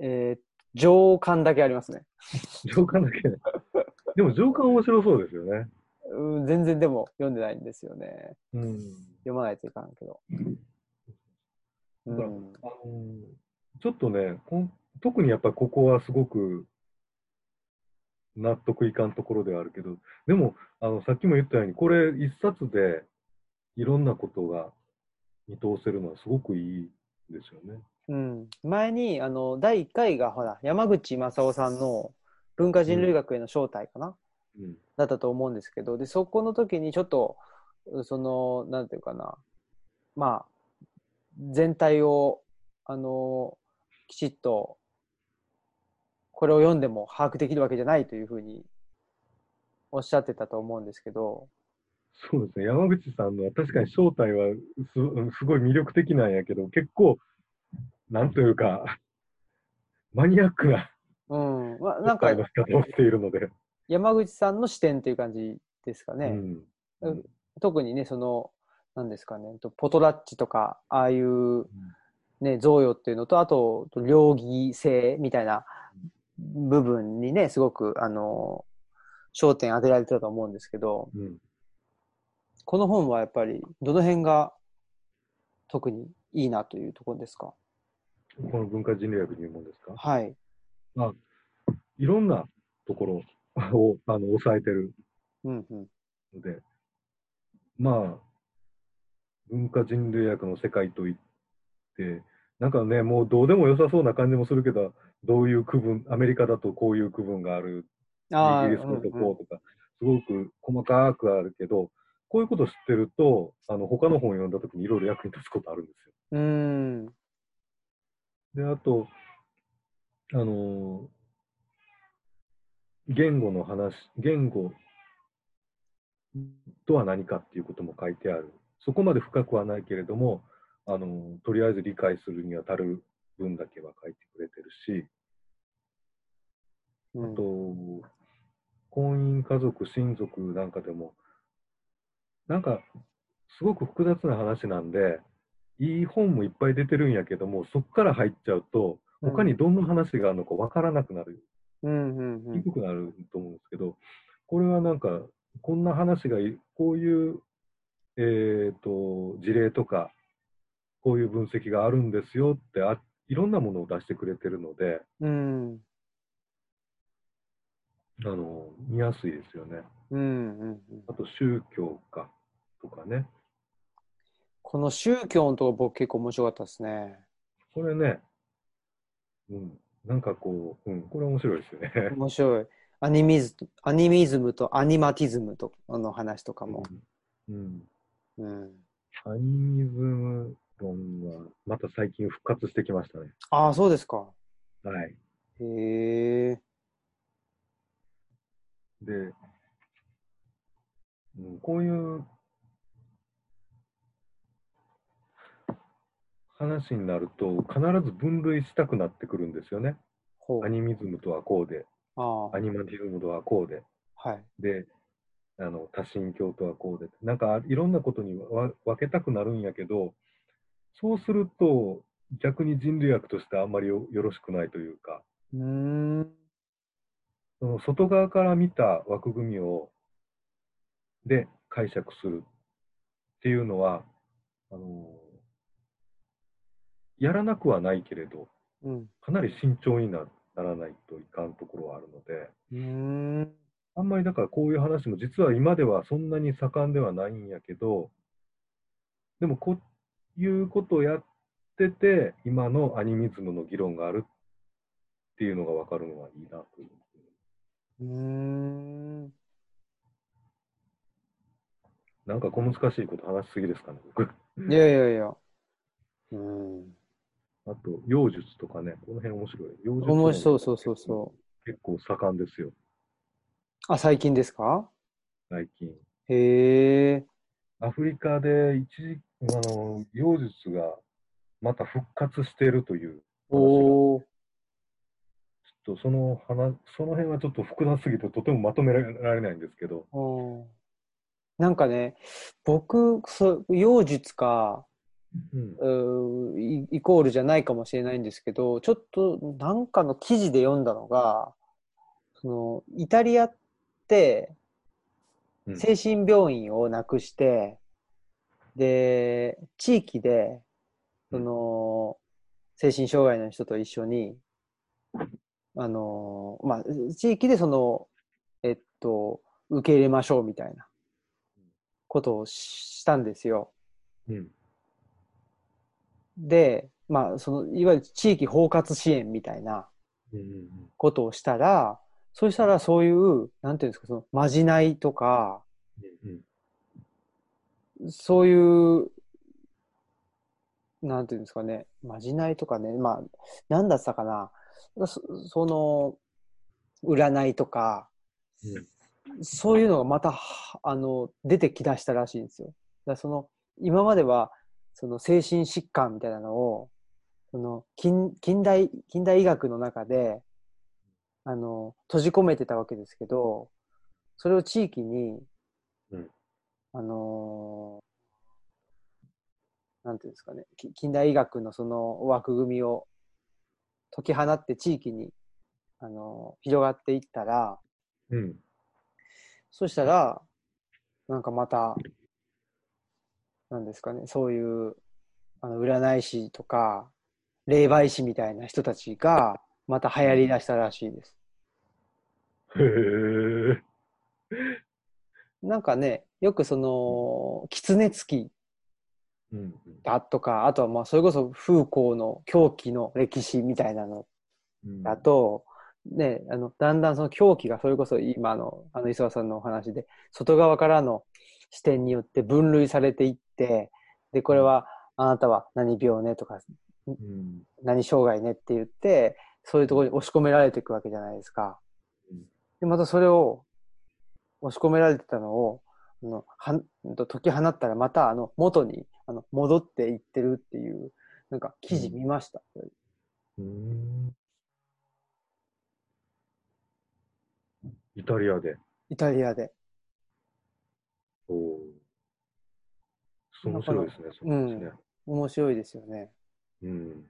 えー、上巻だけありますね。上巻だけ。でも上巻面白そうですよね。うん、全然でも読んでないんですよね。うん。読まないといかんけど。うん。あのちょっとねこん、特にやっぱりここはすごく納得いかんところではあるけど、でも、あのさっきも言ったように、これ一冊でいろんなことが見通せるのはすごくいいですよね。うん、前にあの第1回がほら山口正夫さんの文化人類学への招待かな、うん。だったと思うんですけどでそこの時にちょっとそのなんていうかなまあ全体をあのきちっとこれを読んでも把握できるわけじゃないというふうにおっしゃってたと思うんですけど、そうですね。山口さんのは確かに正体はすすごい魅力的なんやけど、結構、なんというか、マニアックなうんまあ、なんかしているので。山口さんの視点っていう感じですかね。うん。うん特にね、その、なんですかね、とポトラッチとか、ああいう、ね、贈与っていうのと、あと、両義性みたいな部分にね、すごく、あの、焦点当てられてたと思うんですけど、うん。この本はやっぱり、どの辺が特にいいなというところですか？この文化人類学入門ですか？はい。いろんなところをあの抑えてるうんうん。ので、まあ、文化人類学の世界といって、なんかね、もうどうでも良さそうな感じもするけど、どういう区分、アメリカだとこういう区分がある、ああ、イギリスだとうんうんこうとか、すごく細かくあるけど、こういうこと知ってると、あの他の本を読んだときにいろいろ役に立つことあるんですよ。うーん。で、あと、あのー言語の話、言語とは何かっていうことも書いてある。そこまで深くはないけれども、あのーとりあえず理解するには足る分だけは書いてくれてるし、うんあと、婚姻、家族、親族なんかでも、なんか、すごく複雑な話なんで、いい本もいっぱい出てるんやけども、そこから入っちゃうと、うん。他にどんな話があるのかわからなくなる、うんうんうん。低くなると思うんですけど、これはなんか、こんな話がい、こういう、えっ、と、事例とか、こういう分析があるんですよってあ、いろんなものを出してくれてるので、うんあの、見やすいですよね。うんうんうんあと宗教かとかね。この宗教のとこ僕結構面白かったですね。これね、うん、なんかこう、うん、これ面白いですよね。面白い。アニミズアニミズムとアニマティズムとの話とかも。うん、うん、アニミズム論はまた最近復活してきましたね。ああ、そうですか。はい。へえ。で、うん、こういう話になると、必ず分類したくなってくるんですよね。ア。ニミズムとはこうで、アニマティズムとはこうで、はい。で、あの多神教とはこうで、なんかいろんなことにわ分けたくなるんやけど、そうすると逆に人類学としてあんまりよよろしくないというか、うーん。その外側から見た枠組みをで解釈するっていうのは、あのやらなくはないけれど、うん。かなり慎重になならないといかんところはあるので、うーん。あんまりだからこういう話も実は今ではそんなに盛んではないんやけど、でもこういうことをやってて、今のアニミズムの議論があるっていうのが分かるのはいいなという。うーん。なんか小難しいこと話しすぎですかね、僕。いやいやいや。うん。あと、妖術とかね、この辺面白い。妖術面白い、そうそうそう。結構盛んですよ、あ、最近ですか？最近。へえ。アフリカで一時、あの、妖術がまた復活しているというおー。とその話、その辺はちょっと複雑すぎてとてもまとめられないんですけど、うん。なんかね、僕、そう、妖術か、うん、イイコールじゃないかもしれないんですけど、ちょっとなんかの記事で読んだのが、その、イタリアってうん。精神病院をなくして、で、地域で、その、精神障害の人と一緒に、あの、まあ、地域でその、えっと、受け入れましょうみたいなことをしたんですよ。うん、で、まあ、その、いわゆる地域包括支援みたいなうん、ことをしたら、そうしたらそういう、なんていうんですか、その、まじないとか、うん、そういう、なんていうんですかね、まじないとかね、まあ、なんだったかな、そその、占いとか、うん、そういうのがまた、はあの、出てきだしたらしいんですよ。だその、今までは、その精神疾患みたいなのを、その近近代近代医学の中であの閉じ込めてたわけですけどそれを地域に、うんあのなんていうんですかねき近代医学のその枠組みを解き放って地域に、あの広がっていったらうん、そしたらなんかまたなんですかねそういうあの占い師とか霊媒師みたいな人たちがまた流行りだしたらしいです。へえ、なんかね、よくその、狐つきうんだとか、あとはまあそれこそ風光の狂気の歴史みたいなのうん。だと、ね、あの、だんだんその狂気がそれこそ今の、あの、磯田さんのお話で、外側からの視点によって分類されていって、で、これは、あなたは何病ねとか、うん。何障害ねって言って、そういうところに押し込められていくわけじゃないですかうん。で、またそれを、押し込められてたのを、あの、は解き放ったらまた、あの、元に、あの、戻っていってるっていう、なんか記事見ました。うん。イタリアで。イタリアで。おお。面白いですね、そうですね。面白いですよね。うん。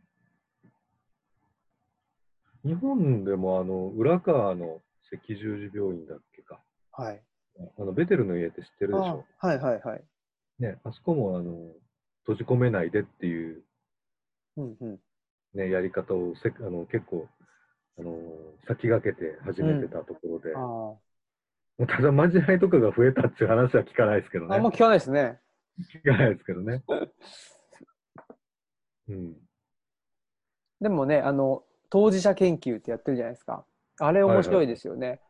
日本でも、あの、浦川の赤十字病院だっけか。はい。あの、ベテルの家って知ってるでしょ？あはいはいはい。ね、あそこも、あの、閉じ込めないでっていう、うんうん。ね、やり方をせあの結構、あの先駆けて始めてたところで、あもうただ、まじないとかが増えたっていう話は聞かないですけどあ。ね。あんま聞かないですね。聞かないですけどね。うん。でもね、あの、当事者研究ってやってるじゃないですか。あれ面白いですよね。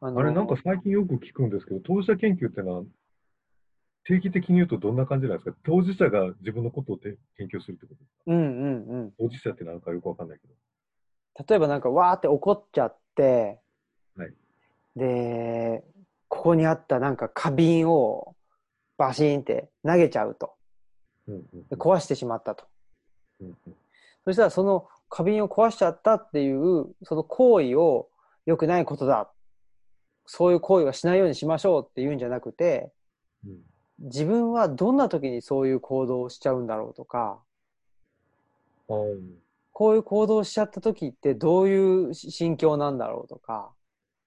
あのあれ、なんか最近よく聞くんですけど、当事者研究ってのは、定期的に言うとどんな感じなんですか？当事者が自分のことをて研究するってことですか？うんうんうん。当事者ってなんかよくわかんないけど。例えばなんかわーって怒っちゃって、はいで、ここにあったなんか花瓶をバシーンって投げちゃうと。うんうんで壊してしまったと。うんうんそしたらその花瓶を壊しちゃったっていう、その行為を良くないことだ。そういう行為はしないようにしましょうっていうんじゃなくて、うん自分はどんな時にそういう行動をしちゃうんだろうとか、あーこういう行動をしちゃった時ってどういう心境なんだろうとか、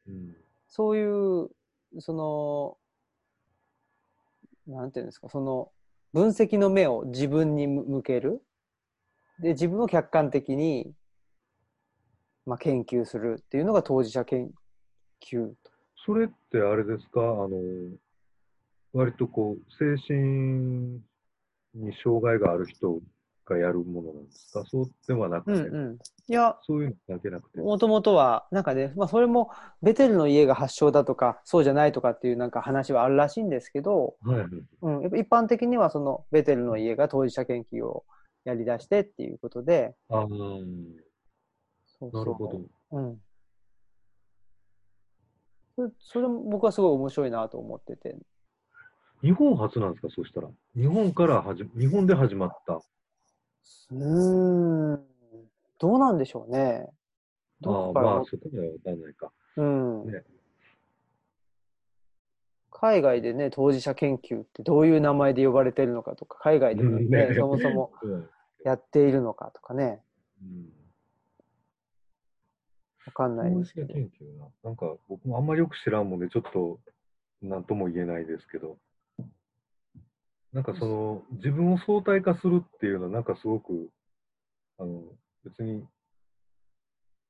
うんそういう、その、なんていうんですか、その分析の目を自分に向向ける。で、自分を客観的に、まあ、研究するっていうのが当事者研究。それってあれですか、あの、割とこう、精神に障害がある人がやるものなんですか？そうではなくて、うんうん。いや、そういうのだけなくて。もともとは、なんかね、まあ、それもベテルの家が発祥だとか、そうじゃないとかっていうなんか話はあるらしいんですけど、はいはい。うん、やっぱ一般的にはそのベテルの家が当事者研究をやり出してっていうことで、ああ、そうなるほど。うん。それも僕はすごい面白いなと思ってて。日本初なんですか？そうしたら。日本からはじ、日本で始まった。うーん。どうなんでしょうね。どあまあ、そこまではわかんないか。うん。ね海外でね、当事者研究ってどういう名前で呼ばれてるのかとか、海外でもね、うんねそもそもうん。やっているのかとかね、うんわかんないですけど。者研究な。なんか、僕もあんまりよく知らんもんで、ちょっと、なんとも言えないですけど、なんかその、自分を相対化するっていうのは、なんかすごく、あの、別に、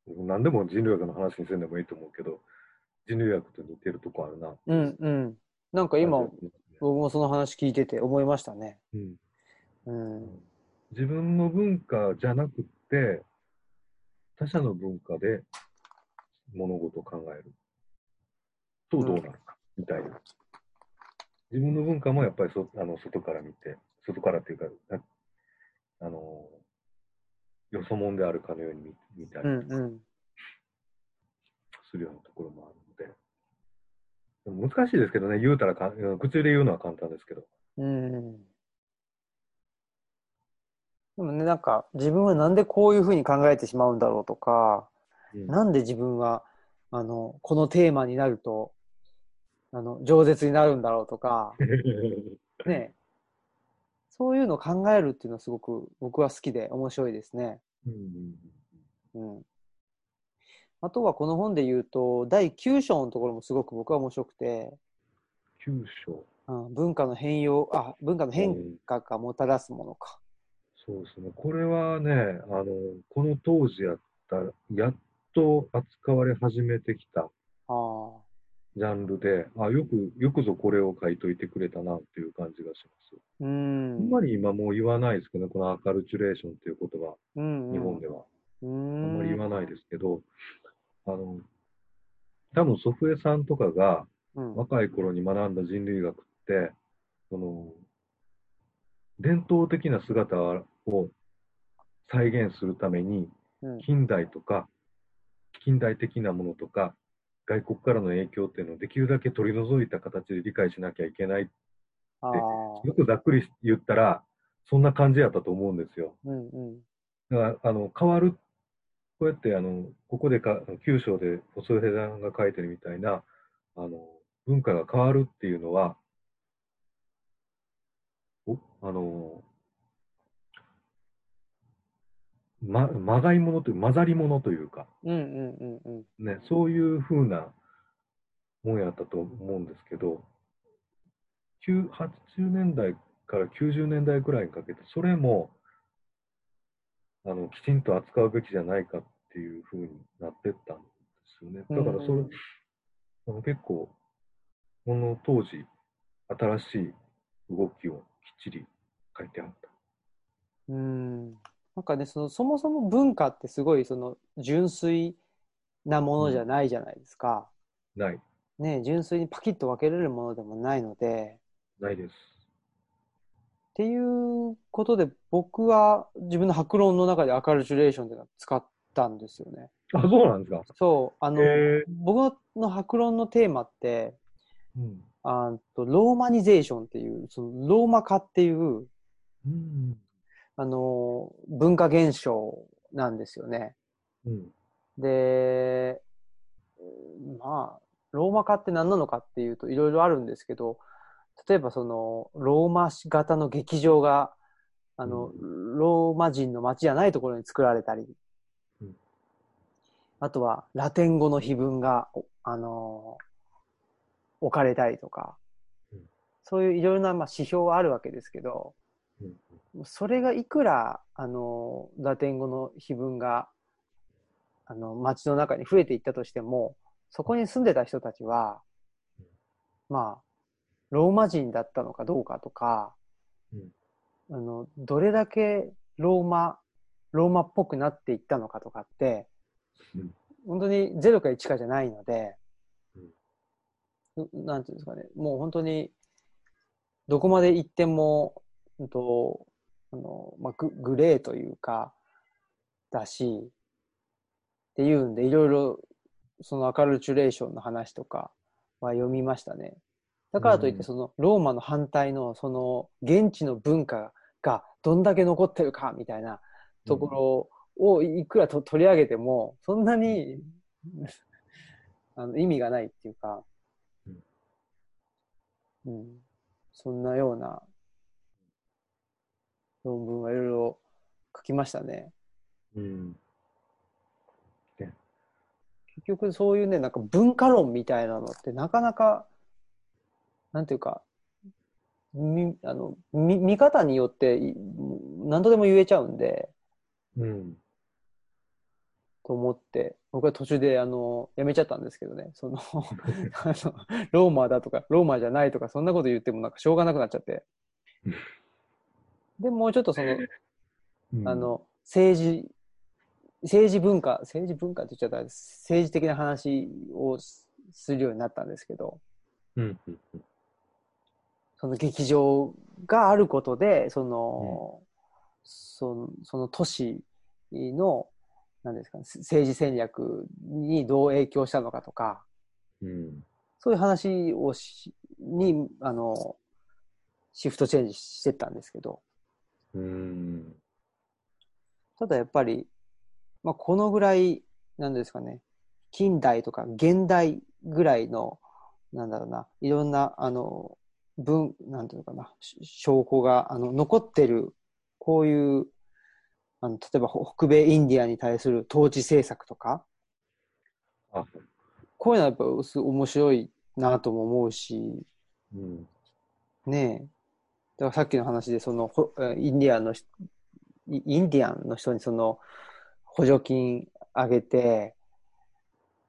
何でも人類学の話にせんでもいいと思うけど、人類学と似てるとこあるな。うんうん。なんか今、うん僕もその話聞いてて思いましたね。うんうん。自分の文化じゃなくって、他者の文化で物事を考えるとどうなるか、みたいな。自分の文化もやっぱりそあの外から見て、外からっていうか、なあの、よそもんであるかのように見見たり。するようなところもあるので。でも難しいですけどね、言うたらか、うん口で言うのは簡単ですけど。うん。でもね、なんか自分はなんでこういうふうに考えてしまうんだろうとか、うんなんで自分は、あの、このテーマになると、あの、饒舌になるんだろうとか、ね、そういうのを考えるっていうのはすごく僕は好きで面白いですね。うんうん。あとはこの本で言うと、第9章のところもすごく僕は面白くて、九章。うん、文化の変容、あ、文化の変化がもたらすものか。そうですね。これはね、あの、この当時やったら、やっと扱われ始めてきたああ。ジャンルで、あ、よく、よくぞこれを書いといてくれたなっていう感じがします。うあんん。まり今もう言わないですけどね、このアカルチュレーションっていう言葉、うん。日本では。うあんまり言ん。わないですけど、あの、多分祖父江さんとかがうん。若い頃に学んだ人類学って、その、伝統的な姿を再現するために、うん。近代とか、近代的なものとか、外国からの影響っていうのをできるだけ取り除いた形で理解しなきゃいけない。ああ。よくざっくり言ったら、そんな感じやったと思うんですよ。うんうん。だから、あの、変わる、こうやって、あの、ここでか、九章で細井さんが書いてるみたいな、あの、文化が変わるっていうのは、おあの、ま、まがいものという、混ざり物というか、うんうんうんうん。ね、そういう風なもんやったと思うんですけど、9 80年代から90年代くらいにかけて、それも、あの、きちんと扱うべきじゃないかっていう風になってったんですよね。だからそれ、うんあの結構、この当時、新しい動きをきっちり書いてあった。うん。なんかね、その、そもそも文化ってすごい、その、純粋なものじゃないじゃないですか。ない。ね、純粋にパキッと分けれるものでもないので、ないです。っていうことで、僕は自分の白論の中でアカルチュレーションっていうのを使ったんですよね。あ、そうなんですか。そう、あの、僕の白論のテーマって、うん。あとローマニゼーションっていう、そのローマ化っていう、うん。あの、文化現象なんですよね。うん。で、うんまあ、ローマ化って何なのかっていうといろいろあるんですけど、例えばその、ローマ型の劇場が、あの、ローマ人の街じゃないところに作られたりうん、あとはラテン語の碑文が、おあの、置かれたりとかうん、そういういろいろなまあ指標はあるわけですけど、うんそれがいくら、あの、ラテン語の碑文が、あの、街の中に増えていったとしても、そこに住んでた人たちは、まあ、ローマ人だったのかどうかとか、うん。あの、どれだけローマ、ローマっぽくなっていったのかとかって、うん。本当に0か1かじゃないので、うなんていうんですかね、もう本当に、どこまで行っても、うんと、あの、まあ、ググレーというか、だし、っていうんで、いろいろ、そのアカルチュレーションの話とかは読みましたね。だからといって、うん。その、ローマの反対の、その、現地の文化がどんだけ残ってるか、みたいなところをいくらと取り上げても、そんなに、あの意味がないっていうか、うん、そんなような論文はいろいろ書きましたね。うん。結局そういうね、なんか文化論みたいなのってなかなか、なんていうか、みあのみ見方によってい何とでも言えちゃうんで、うん。と思って、僕は途中であのやめちゃったんですけどね、そのあのローマだとか、ローマじゃないとか、そんなこと言ってもなんかしょうがなくなっちゃってうん。でもうちょっとその、うんあ、の政治、政治文化、政治文化って言っちゃったら政治的な話をすするようになったんですけど、うん。うん。うんその劇場があることで、その、そのその都市の、なんですかね、政治戦略にどう影響したのかとか、うん。そういう話をし、に、あの、シフトチェンジしてったんですけど、うん。ただやっぱり、まあ、このぐらい、なんですかね、近代とか現代ぐらいの、なんだろうな、いろんな、あの、文、なんていうのかな、し証拠が、あの、残ってる、こういう、あの、例えばほ北米インディアンに対する統治政策とか、あ、こういうのはやっぱす面白いなとも思うし、うん。ねえ。だからさっきの話で、その、インディアンの人、イインディアンの人にその、補助金あげて、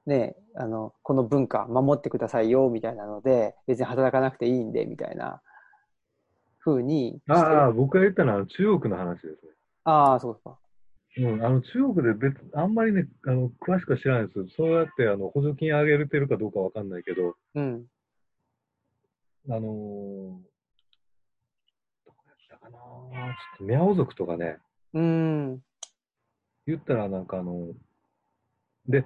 ね、あの、この文化守ってくださいよ、みたいなので、別に働かなくていいんで、みたいな風にして。ああ、僕が言ったのは中国の話ですね。ああ、そうか。うん、あの中国で別、あんまりね、あの詳しくは知らないです。そうやってあの補助金上げてるかどうかわかんないけど、うん。あのー、かなちょっとミャオ族とかね、うん。言ったらなんかあの、で、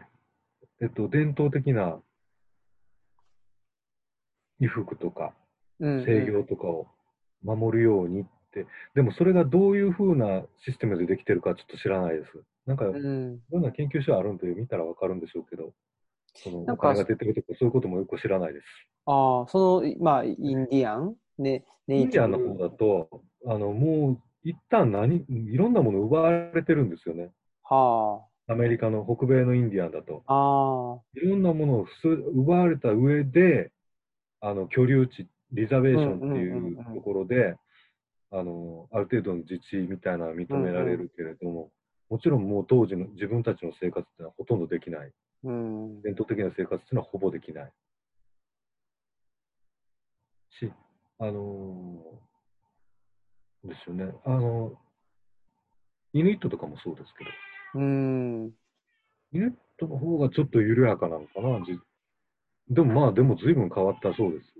えっと、伝統的な衣服とかうん。制御とかを守るようにって、でもそれがどういうふうなシステムでできてるかちょっと知らないです。なんか、いうん。な研究所あるんで見たらわかるんでしょうけど、そのお金が出てるとかそういうこともよく知らないです。ああ、その、まあ、インディアンね、ネインディアンの方だと、あの、もう一旦何、いろんなもの奪われてるんですよね。はアメリカの北米のインディアンだと。あ。ああ。いろんなものをす奪われた上で、あの、居留地、リザベーションっていうんうんうんうんうところで、あの、ある程度の自治みたいなのは認められるけれども、もちろんもう当時の自分たちの生活ってのはほとんどできない。うん。伝統的な生活っていうのはほぼできない。し、あのーですよね。あのイヌイットとかもそうですけど、うん。イヌイットの方がちょっと緩やかなのかな。じでもまあ、でも随分変わったそうです。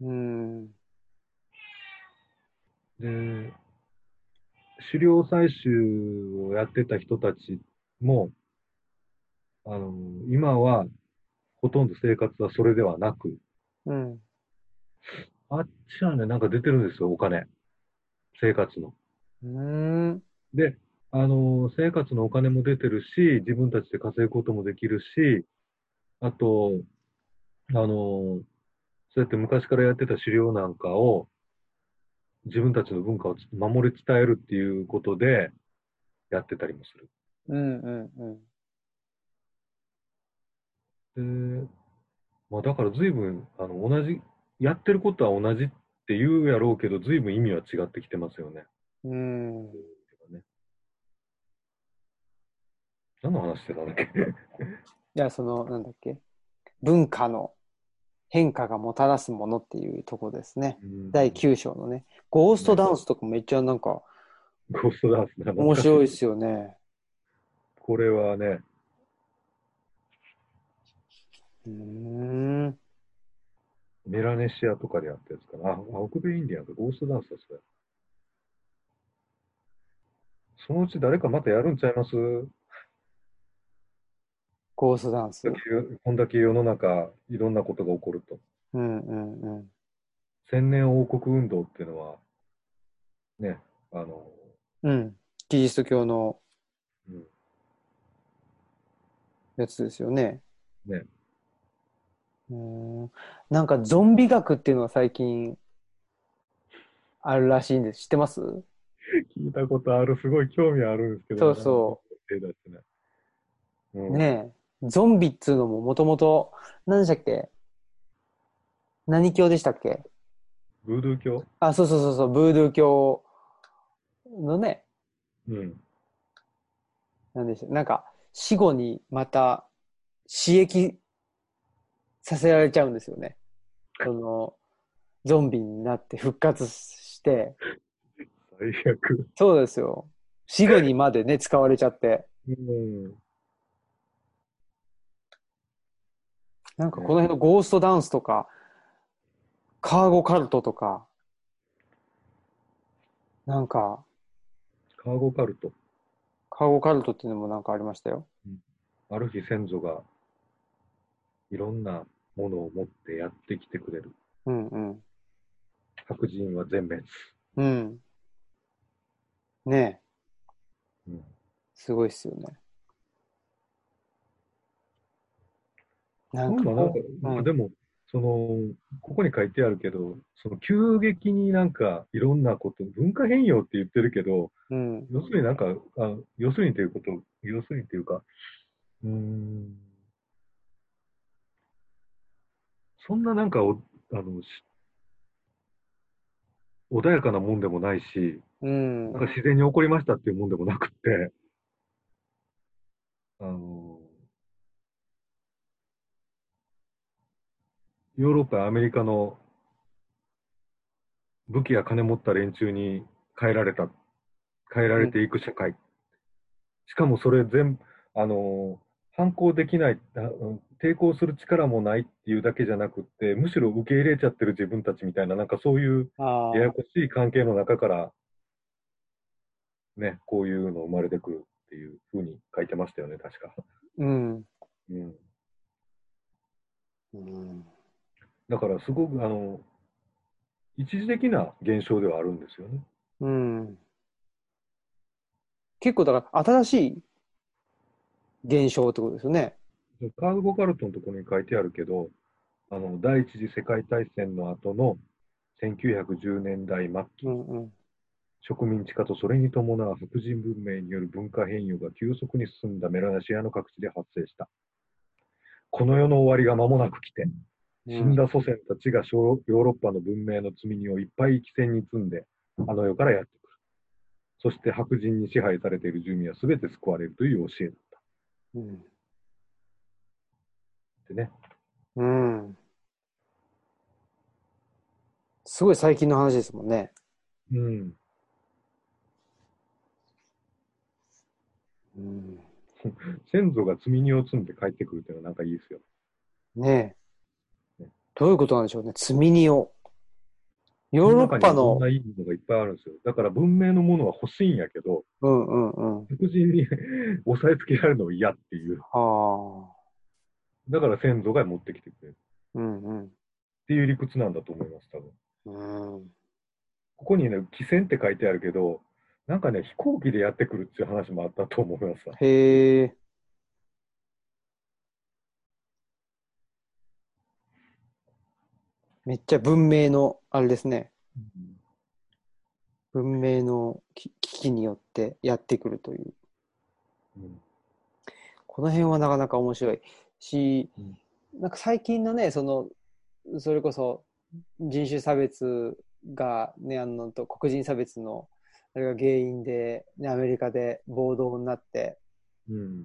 うん。で、狩猟採集をやってた人たちも、あの今はほとんど生活はそれではなく、うん。あっちはね、なんか出てるんですよ、お金。生活の。うん。で、あの、生活のお金も出てるし、自分たちで稼ぐこともできるし、あと、あの、そうやって昔からやってた狩猟なんかを、自分たちの文化を守り伝えるっていうことで、やってたりもする。うん。うん。うん。で、まあだから随分、あの、同じ、やってることは同じって言うやろうけど、随分意味は違ってきてますよね。うん。ね何の話してたんだっけ？いや、その、なんだっけ？文化の変化がもたらすものっていうとこですね。第9章のね。ゴーストダンスとかめっちゃなんかゴーストダンスね。面白いですよね。これはね、うーん。メラネシアとかでやったやつかな。あ、あ北米インディアンか、ゴーストダンスだ、それ。そのうち誰かまたやるんちゃいます？ゴーストダンス。こんだけ世の中、いろんなことが起こると。うんうんうん。千年王国運動っていうのは、ね、あの、うん。キリスト教のうん、やつですよね。ね。うーん。なんかゾンビ学っていうのが最近あるらしいんです。知ってます？聞いたことある、すごい興味あるんですけど、。そうそう。うん、ねえ。ゾンビっつうのももともと、何でしたっけ？何教でしたっけ？ブードゥー教？あ、そうそうそうそう、ブードゥー教のね、うん。なんでしょう。なんか、死後にまた刺激させられちゃうんですよね。その、ゾンビになって復活して、最悪。そうですよ。死後にまでね、使われちゃって。うん。なんかこの辺のゴーストダンスとか、カーゴカルトとか、なんか、カーゴカルト。カーゴカルトっていうのもなんかありましたよ。ある日先祖がいろんなものを持ってやってきてくれる。うんうん。白人は全滅。うん。ねえ、うん、すごいっすよね。なんかまあなんかまあでも、その、ここに書いてあるけど、その急激になんかいろんなこと、文化変容って言ってるけど、うん、要するになんか、あ要するにということ、要するにというか、うーん、そんななんかお、あの、し穏やかなもんでもないし、うんなんか自然に起こりましたっていうもんでもなくって、あの、ヨーロッパやアメリカの武器や金持った連中に変えられた、変えられていく社会。しかもそれ全、あの、反抗できない、抵抗する力もないっていうだけじゃなくって、むしろ受け入れちゃってる自分たちみたいな、なんかそういう。ややこしい関係の中から、ね、こういうの生まれてくるっていうふうに書いてましたよね、確か。うん。うん。うん。だからすごく、あの、一時的な現象ではあるんですよね。うん。結構だから新しい現象ってことですよね。カード・ゴカルトのところに書いてあるけど、あの、第一次世界大戦の後の1910年代末期、うんうん。植民地化とそれに伴う白人文明による文化変容が急速に進んだメラネシアの各地で発生した。この世の終わりが間もなく来て、死んだ祖先たちが小ヨーロッパの文明の積み荷をいっぱい汽船に積んで、あの世からやってくる。そして白人に支配されている住民は全て救われるという教えだった。うん。でね、うん。すごい最近の話ですもんね。うん。うん。先祖が積み荷を積んで帰ってくるっていうのはなんかいいですよ。ねえね。どういうことなんでしょうね。積み荷を。ヨーロッパ世のの中にはいろん、ないいものがいっぱいあるんですよ。だから文明のものは欲しいんやけど、うんうんうん。白人に 押さえつけられるのは嫌っていう。はあ。だから先祖が持ってきてくれる。うんうん。っていう理屈なんだと思います、多分。うん。ここにね、汽船って書いてあるけど、なんかね、飛行機でやってくるっていう話もあったと思いますわ。へえ。めっちゃ文明の、あれですね。文明のき危機によってやってくるという。うんこの辺はなかなか面白いし、うんなんか最近のね、その、それこそ人種差別がね、あのと黒人差別の、あれが原因で、ね、アメリカで暴動になってうん。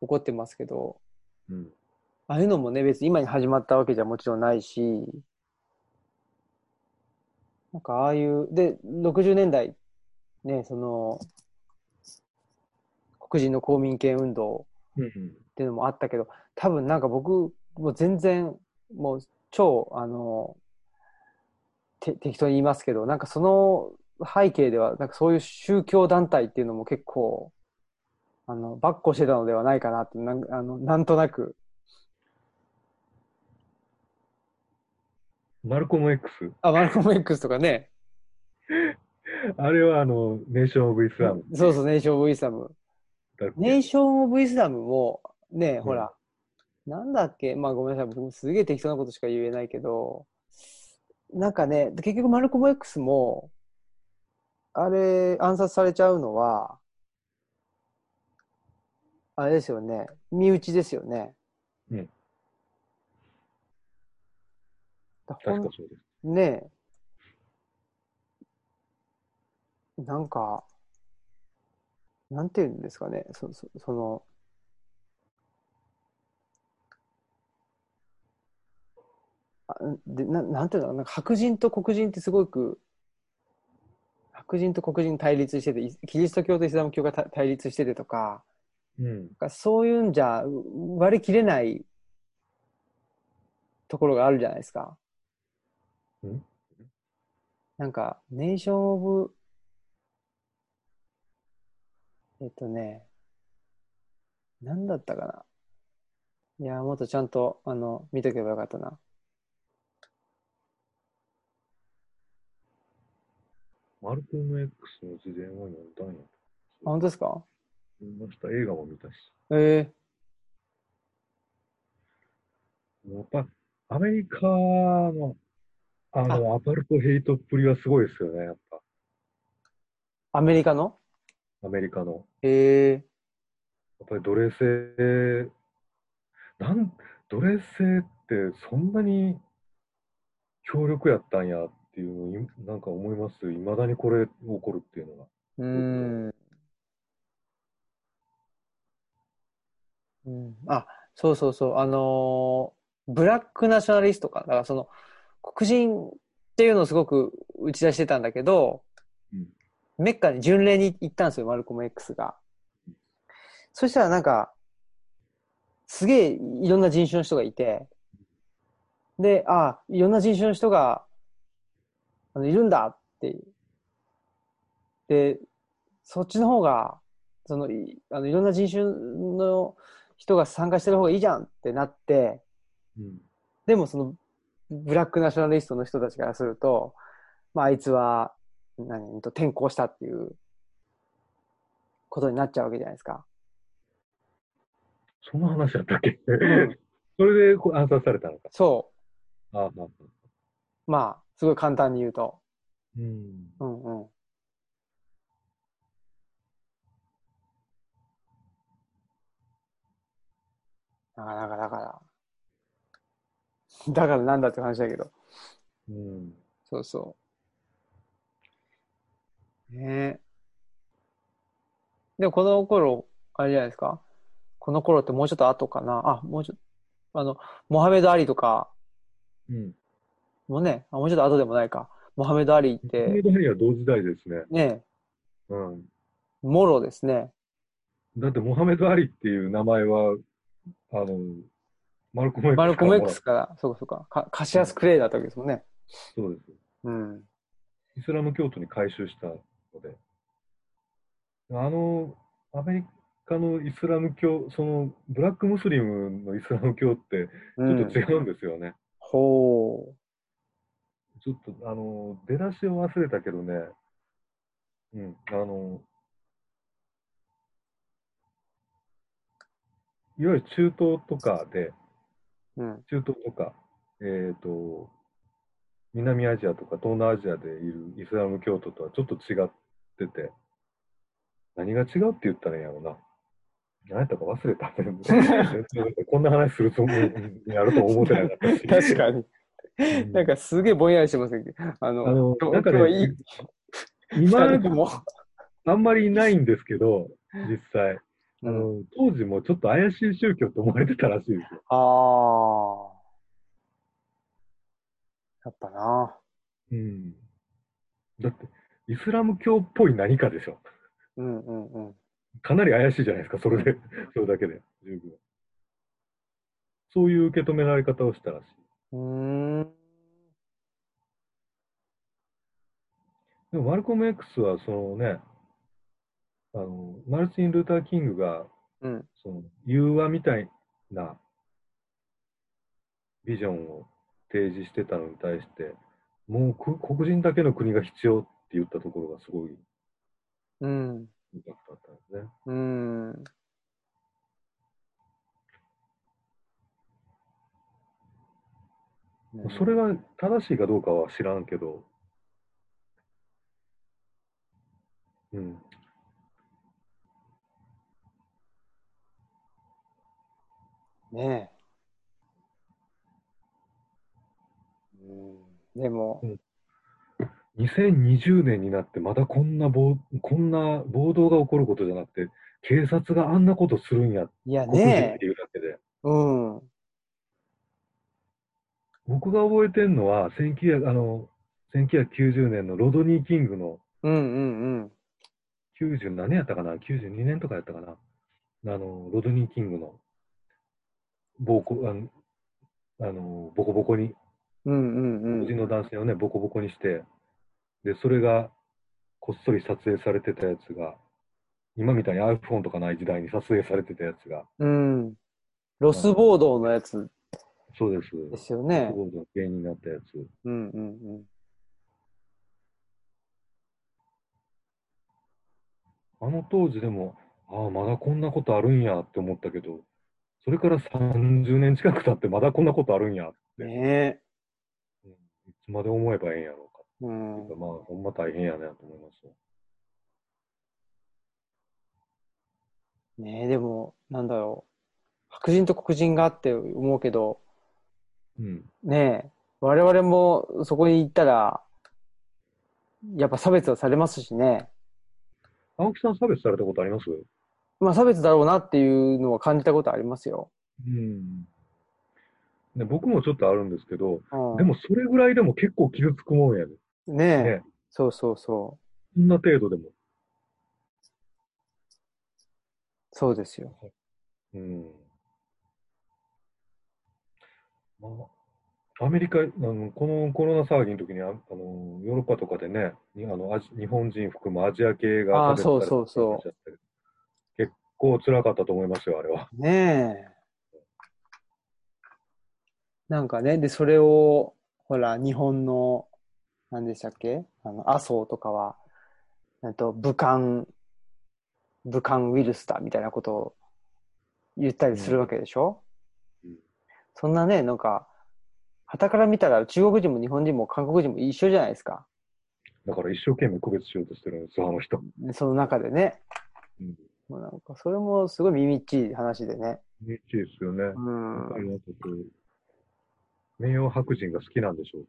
起こってますけど、うん。ああいうのもね、別に今に始まったわけじゃもちろんないし、なんかああいう、で、60年代、ね、その、黒人の公民権運動うん。っていうのもあったけど、多分なんか僕、もう全然、もう超、あの、て適当に言いますけど、なんかその背景では、なんかそういう宗教団体っていうのも結構、あの、ばっこしてたのではないかなって、なんあのなんとなく、マルコム X？あ、マルコム X とかね、あれはあの、ネーション・オブ・イスラム。そうそう、ネーション・オブ・イスラム。だっけネーション・オブ・イスラムも、ね、ん。ほら、なんだっけ、まあごめんなさい、僕すげえ適当なことしか言えないけど、なんかね、結局マルコム X も、あれ、暗殺されちゃうのは、あれですよね、身内ですよね。うん。確かそうです。ねえ、なんか、なんていうんですかね、そそその、あでななんていうのかな、なんか白人と黒人ってすごく、白人と黒人対立してて、イキリスト教とイスラム教がた対立しててとか、うん。かそういうんじゃう割り切れないところがあるじゃないですか。うんなんか、ネーション・オブ、えっとね、なんだったかな。いや、もっとちゃんと、あの、見とけばよかったな。あ、マルコム X の自伝は読んだんや。本当ですか？読みました。映画も見たし。えやっぱ、アメリカの、あの、アパルトヘイトっぷりはすごいですよね、やっぱ。ー、アメリカの？アメリカの。えやっぱり奴隷制、なん、奴隷制ってそんなに強力やったんやっていうのなんか思います。いまだにこれ起こるっていうのが。ー、うーん。うん、あ、そうそうそう、あのーブラックナショナリストか。だからその、黒人っていうのをすごく打ち出してたんだけど、うんメッカに巡礼に行ったんですよ、マルコム X が。そしたらなんか、すげえいろんな人種の人がいて、で、ああ、いろんな人種の人が、あの、いるんだって。で、そっちの方が、その、いあのいろんな人種の人が参加してる方がいいじゃんってなって、うん。でもその、ブラックナショナリストの人たちからすると、まあ、あいつは、何、うんと転校したっていうことになっちゃうわけじゃないですか。そんな話やったっけ、ん それで暗殺されたのか。そああ、ああう。まあ、すごい簡単に言うと。うん。うんうん。だから、だから、だから。だからなんだって話だけど。うん。そうそう。ねえ。でもこの頃、あれじゃないですか。この頃ってもうちょっと後かな。あ、もうちょっと、あの、モハメド・アリとかうん。もね、あもうちょっと後でもないか。モハメド・アリっモハメて、ド・ハリは同時代ですね。ね、うん。モロですね。だって、モハメド・アリっていう名前は、あの、マルコム X マルコム X から、そうかそうか。かカシアス・クレイだったわけですもんね。そうです。うん。イスラム教徒に改宗したので、あの、アメリカのイスラム教、その、ブラックムスリムのイスラム教って、ちうんょっと違うんですよね。ほちょっと、あの、出だしを忘れたけどね、うん、あの、いわゆる中東とかで、う。うん。中東とか、えっ、と、南アジアとか東南アジアでいるイスラム教徒とはちょっと違ってて、何が違うって言ったらいいんやろうな。何やったか忘れた。こんな話するつもりになると思ってなかったし。確かに。うんなんかすげえぼんやりしてますね。あの、あの今日なんかねいい今二人とも。あんまりいないんですけど、実際。あうんの当時もちょっと怪しい宗教と思われてたらしいですよ。ああ。やっぱな。うん。だって、イスラム教っぽい何かでしょ。うんうんうん。かなり怪しいじゃないですか、それで、それだけで、十分。そういう受け止められ方をしたらしい。うーん。でも、マルコム X は、そのね、あの、マルチン・ルーター・キングが、うん。その、融和みたいなビジョンを提示してたのに対して、もうく黒人だけの国が必要って言ったところがすごいうん。インパクトだったんですね。うん。それが正しいかどうかは知らんけど、うん。ねえ。うん。でも、2020年になってまだこんな暴こんな暴動が起こることじゃなくて、警察があんなことするんや、いや黒人っねていうだけで。え。うん。僕が覚えてるのは、1900あの1990年のロドニー・キングのうんうんうん。90何年やったかな ?92 年とかやったかな？あの、ロドニー・キングの暴行、あの、あのボコボコに、うんうんうん。黒人の男性をね、ボコボコにして、で、それがこっそり撮影されてたやつが、今みたいに iPhone とかない時代に撮影されてたやつが、うん。ロス暴動のやつそうです。ですよね。ボードの芸人になったやつ。うんうんうん。あの当時でも、ああ、まだこんなことあるんやって思ったけど、それから30年近く経ってまだこんなことあるんやって、ねうんいつまで思えばええんやろうんまあ、ほんま大変やねと思いますよ。ねえ、でも、なんだろう。白人と黒人があって思うけど、うん。ねえ、我々もそこに行ったら、やっぱ差別はされますしね。青木さん差別されたことあります？まあ差別だろうなっていうのは感じたことありますよ。うん。ね、僕もちょっとあるんですけど、うんでもそれぐらいでも結構傷つくもんやね。ねえ、ねそうそうそう。そんな程度でも。そうですよ。うん。まあ、アメリカ、あのこのコロナ騒ぎの時にああの、ヨーロッパとかでね、にあのアジ日本人含むアジア系があそうそうそう結構辛かったと思いますよ、あれは。ねえ。なんかね、で、それを、ほら、日本の、何でしたっけ？あの、麻生とかは、えっと、武漢、武漢ウイルスだみたいなことを言ったりするわけでしょ、うんそんなね、なんか、傍から見たら中国人も日本人も韓国人も一緒じゃないですか。だから一生懸命区別しようとしてるんですよ、あの人。でその中でね。うん。もうなんか、それもすごい耳っちい話でね。いいですよね。うん名誉白人が好きなんでしょう。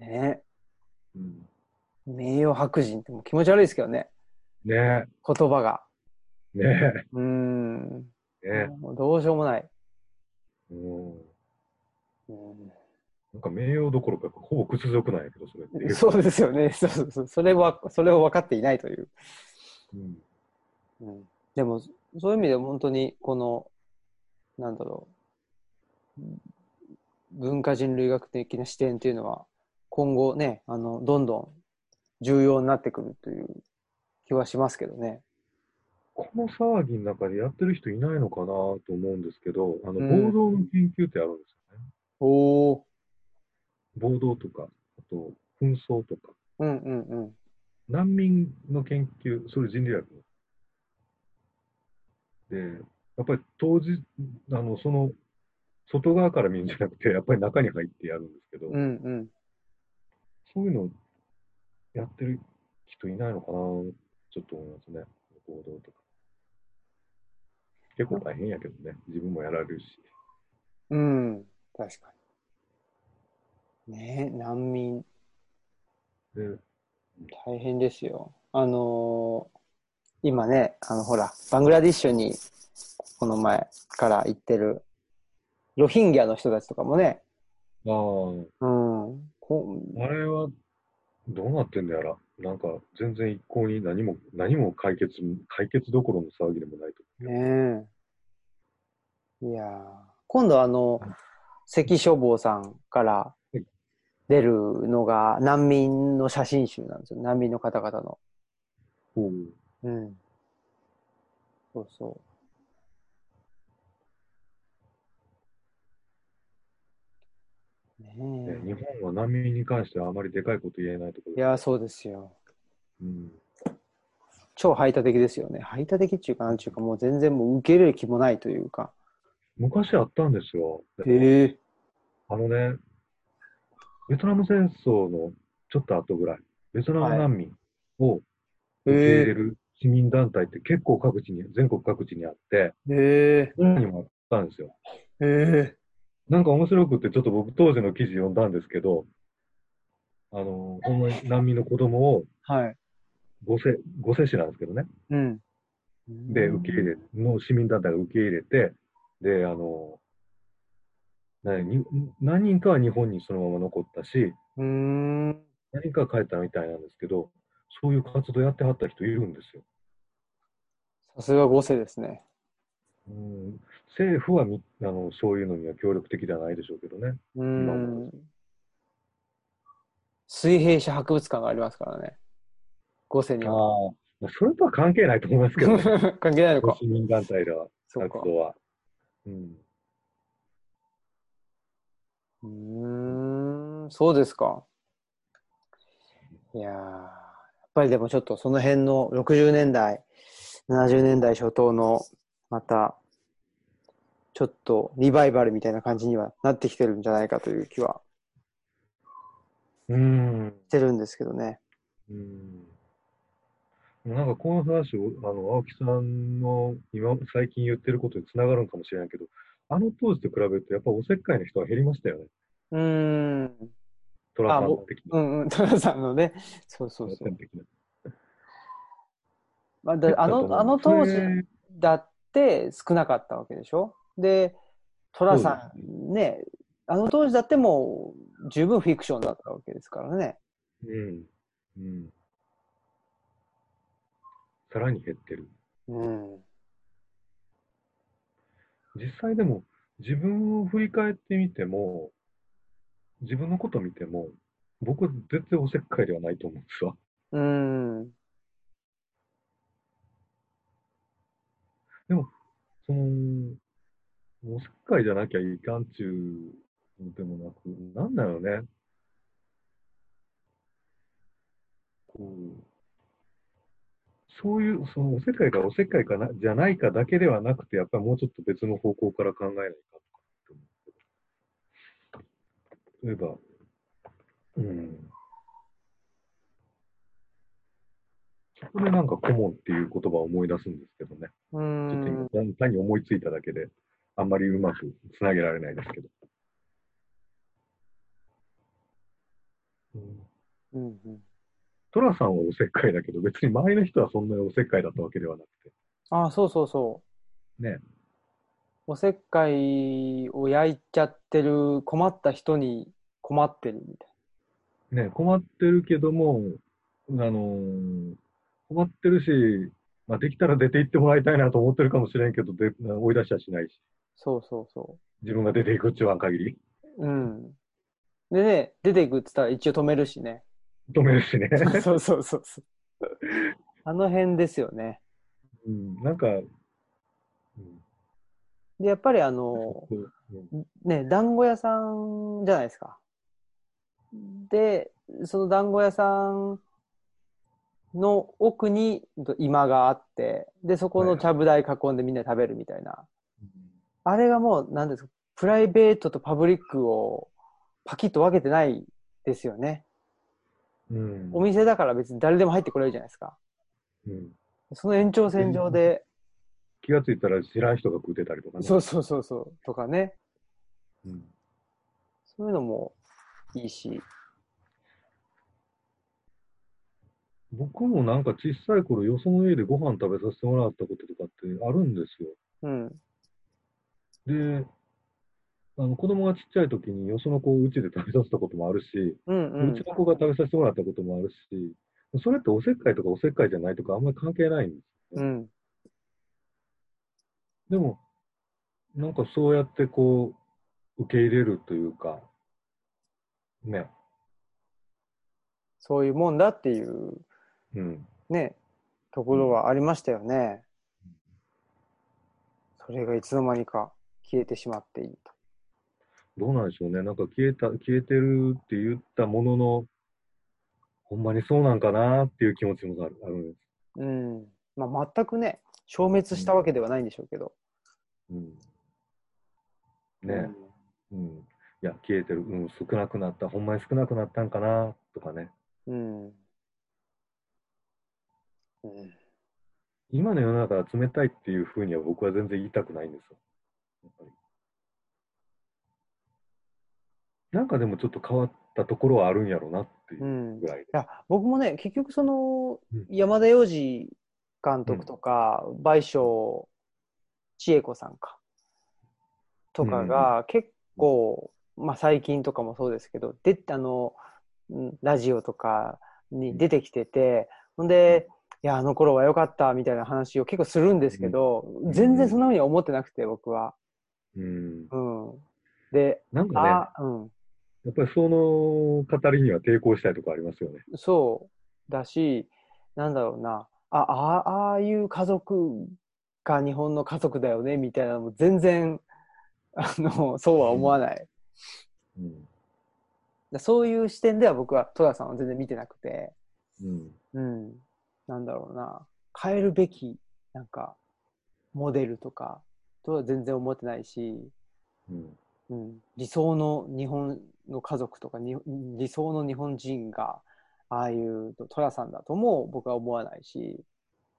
ねうん、名誉白人ってもう気持ち悪いですけどね。ね言葉が。え、ねうーん。え、ねもうどうしようもない。え。うん。うんなんか名誉どころか、ほぼ屈辱なんやけど、それって。そうですよね。そうそうそう。それは、それを分かっていないという。うん。うん、でも、そういう意味で本当に、この、なんだろう。文化人類学的な視点っていうのは、今後ね、あの、どんどん重要になってくるという気はしますけどね。この騒ぎの中でやってる人いないのかなと思うんですけど、あの、うん暴動の研究ってあるんですよね。おお。暴動とか、あと、紛争とか、うんうんうん。難民の研究、それ人類学？の。で、やっぱり当時、あの、その、外側から見るんじゃなくて、やっぱり中に入ってやるんですけど、うんうん。そういうのやってる人いないのかなちょっと思いますね。暴動とか。結構大変やけどね。自分もやられるし。うん。確かに。ねえ、難民、で、大変ですよ。あのー今ね、あの、ほら、バングラディッシュに、この前から行ってる、ロヒンギャの人たちとかもね、ああ、うん。こあれはどうなってんだやら。なんか全然一向に何も、何も解決、解決どころの騒ぎでもないと。ねえ。いやー今度あの、関書房さんからい出るのが難民の写真集なんですよ。難民の方々の。ほううん。そうそう。ね日本は難民に関してはあまりでかいこと言えないところいやー、そうですよ。うん、超排他的ですよね。排他的っていうか、なんていうか、もう全然もう受け入れる気もないというか。昔あったんですよ。へえ。あのね、ベトナム戦争のちょっと後ぐらい、ベトナム難民を受け入れる市民団体って結構各地に、全国各地にあって、へえ。にもあったんですよ。へえ。なんか面白くって、ちょっと僕当時の記事読んだんですけど、あの、ほんまに難民の子供をはい。ご世、ご世子なんですけどね。うん。で、受け入れ、の市民団体が受け入れて、で、あの、何に何人かは日本にそのまま残ったし、うーん。何人かは帰ったみたいなんですけど、そういう活動やってはった人いるんですよ。さすが5世ですね。うん、政府はみあのそういうのには協力的ではないでしょうけどね。うん。水平社博物館がありますからね。5世には。ああ、それとは関係ないと思いますけど、ね、関係ないのか。市民団体では、そうか。活動は。うん。うーん、そうですか。いやーやっぱりでもちょっとその辺の60年代、70年代初頭の、また、ちょっとリバイバルみたいな感じにはなってきてるんじゃないかという気はうん。してるんですけどね。うん。なんかこの話を、あの、青木さんの今、最近言ってることにつながるんかもしれないけど、あの当時と比べると、やっぱおせっかいな人は減りましたよね。うーん。トラさん的な。うんうん。トラさんのね。そうそうそうまあ、だあの、あの当時だって少なかったわけでしょ？で、寅さんね、あの当時だってもう十分フィクションだったわけですからね。うん。うん。さらに減ってる。うん。実際でも、自分を振り返ってみても、自分のこと見ても、僕は絶対おせっかいではないと思うんですわ。うん。その、おせっかいじゃなきゃいかんちゅうのでもなく、なんだろうね。こう、そういう、そのおせっかいかおせっかいかな、じゃないかだけではなくて、やっぱりもうちょっと別の方向から考えないかとか例えば、うん。そこでなんか顧問っていう言葉を思い出すんですけどね。うちょっとん。今、単単に思いついただけで、あんまりうまくつなげられないですけど。うんうんうんトラさんはおせっかいだけど、別に周りの人はそんなにおせっかいだったわけではなくあそうそうそう。て。ね。おせっかいを焼いちゃってる困った人に困ってるみたいね、困ってるけども、あのー困ってるし、まあ、できたら出て行ってもらいたいなと思ってるかもしれんけど、で追い出しはしないし、そうそうそ自分が出ていくって言わん限り、う。うん。でね、出ていくって言ったら一応止めるしね。止めるしね。そうそうそうそう。あの辺ですよね。うん、なんか、うんで、やっぱりあの、うんね、団子屋さんじゃないですか。で、その団子屋さんの奥に今があって、で、そこのちゃぶ台囲んでみんなで食べるみたいな。あれがもう、なんですか、プライベートとパブリックをパキッと分けてないですよね。うんお店だから別に誰でも入ってこれるじゃないですか。うんその延長線上で、気がついたら知らん人が食ってたりとかね。そうそうそうそう、とかね。うんそういうのもいいし。僕もなんか小さい頃、よその家でご飯食べさせてもらったこととかってあるんですよ。うん。で、あの子供がちっちゃい時によその子をうちで食べさせたこともあるし、うんう。うんちの子が食べさせてもらったこともあるし、それっておせっかいとかおせっかいじゃないとかあんまり関係ないんです。うん。でも、なんかそうやってこう、受け入れるというか、ね、そういうもんだっていううん、ね、ところはありましたよね。それがいつの間にか消えてしまっていると。どうなんでしょうね。なんか消えた、消えてるって言ったものの、ほんまにそうなんかなっていう気持ちもあるあるんです。うん。まあ、全くね、消滅したわけではないんでしょうけど。うん。ね、うん。いや、消えてる。うん、少なくなった。ほんまに少なくなったんかなとかね。うん。うん。今の世の中は冷たいっていうふうには僕は全然言いたくないんですよ。やっぱり。なんかでもちょっと変わったところはあるんやろうなっていううん。ぐらいで。い。や、僕もね、結局そのうん、山田洋次監督とか、倍賞千恵子さんか、とかが結構、まあ最近とかもそうですけど、で、あの、うんラジオとかに出てきてて、ほんで、いや、あの頃は良かったみたいな話を結構するんですけど、ん。全然そんなふうには思ってなくて、僕は。うん。うん。で、なんかね、あ、うん。やっぱりその語りには抵抗したいところありますよね。そうだし、なんだろうな、ああああいう家族が日本の家族だよねみたいなのも全然あのそうは思わない、うん。だそういう視点では僕は戸田さんは全然見てなくて、うん。うん、なんだろうな変えるべきなんかモデルとかとは全然思ってないし、うん。うん、理想の日本の家族とかに理想の日本人がああいう寅さんだとも僕は思わないし、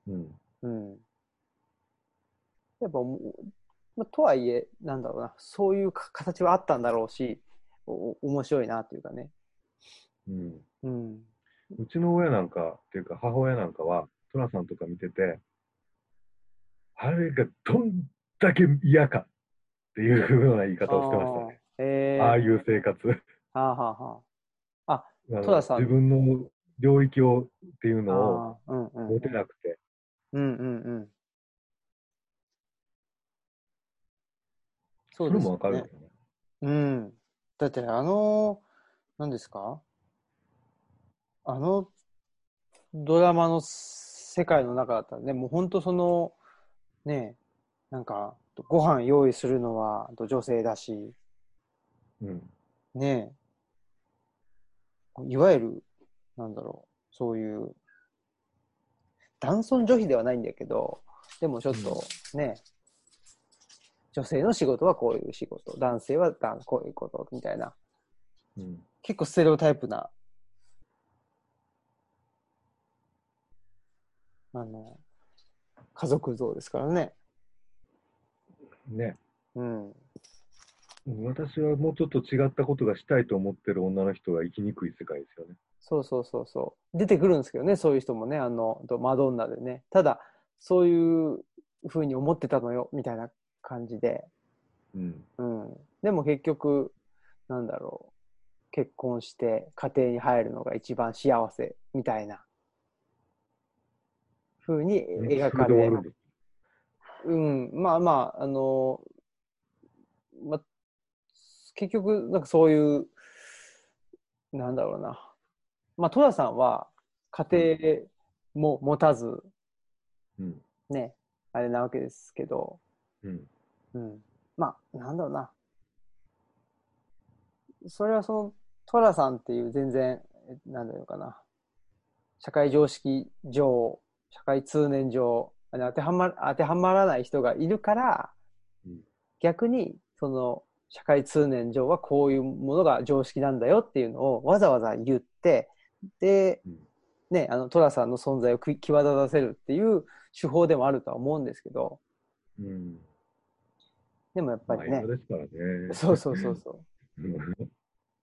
うん。うん、やっぱもう、まあ、とはいえなんだろうなそういうか形はあったんだろうしおお面白いなというかね、うん。うん、うちの親なんか、っていうか母親なんかは、トラさんとか見てて、あれがどんだけ嫌かっていうような言い方をしてましたね。ええー、ああいう生活。はあ、はあはあの戸田さん自分の領域をっていうあ、のを持てなくて。うんうんうん。そそうれですよねもわかるよ。ね。うん。だってあの、何ですか？あのドラマの世界の中だったらね、もう本当その、ね、なんか、ご飯用意するのは女性だし、うん。ねいわゆる、なんだろう、そういう、男尊女卑ではないんだけど、でもちょっとね、女性の仕事はこういう仕事、男性はだこういうことみたいな、うん。結構ステレオタイプな、あの、家族像ですからね。ね。うん。私はもうちょっと違ったことがしたいと思ってる女の人が生きにくい世界ですよね。そうそうそうそう。出てくるんですけどね、そういう人もね、あの、とマドンナでね。ただ、そういうふうに思ってたのよ、みたいな感じで。うん。うん。でも結局、なんだろう。結婚して家庭に入るのが一番幸せ、みたいな。ふうに描かれる。うん、まあまあ、あの、まあ、結局、なんかそういう、なんだろうな。まあ、戸田さんは家庭も持たず、うん。ね、あれなわけですけど、うん。うん。まあ、なんだろうな。それはその、トラさんっていう全然、えなんだろうかな。社会常識上、社会通念上、あの当てはま当てはまらない人がいるから、うん逆に、その、社会通念上はこういうものが常識なんだよっていうのをわざわざ言って、で、うんね、あの、トラさんの存在をき際立たせるっていう手法でもあるとは思うんですけど、うん。でもやっぱりねですからね。そうそうそうそう。うん。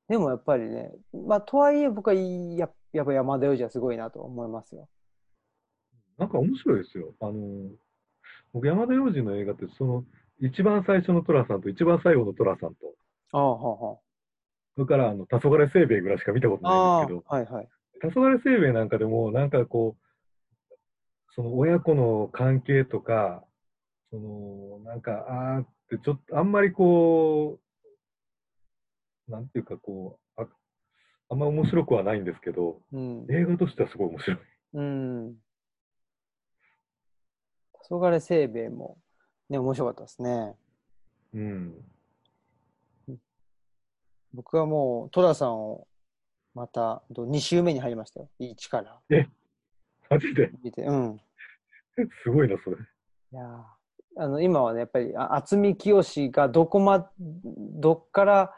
でもやっぱりね、まあ、とはいえ僕はややっぱ山田洋次はすごいなと思いますよ。なんか面白いですよ。あの、僕、山田洋次の映画って、その、一番最初の寅さんと一番最後の寅さんと、ああ、はそれから、あの、黄昏せいべいぐらいしか見たことあ、はあ。ないんですああ、はいはい。けど、黄昏せいべいなんかでも、なんかこう、その親子の関係とか、その、なんか、あーって、ちょっと、あんまりこう、なんていうかこう、ああんま面白くはないんですけど、うん。映画としてはすごい面白い。うん。黄昏せいべいも、ね、面白かったですね。うん。僕はもう、寅さんを、また、2週目に入りましたよ。1から。マジで、見て、うん。すごいな、それ。いやーあの、今はね、やっぱり、あ渥美清がどこま、どっから、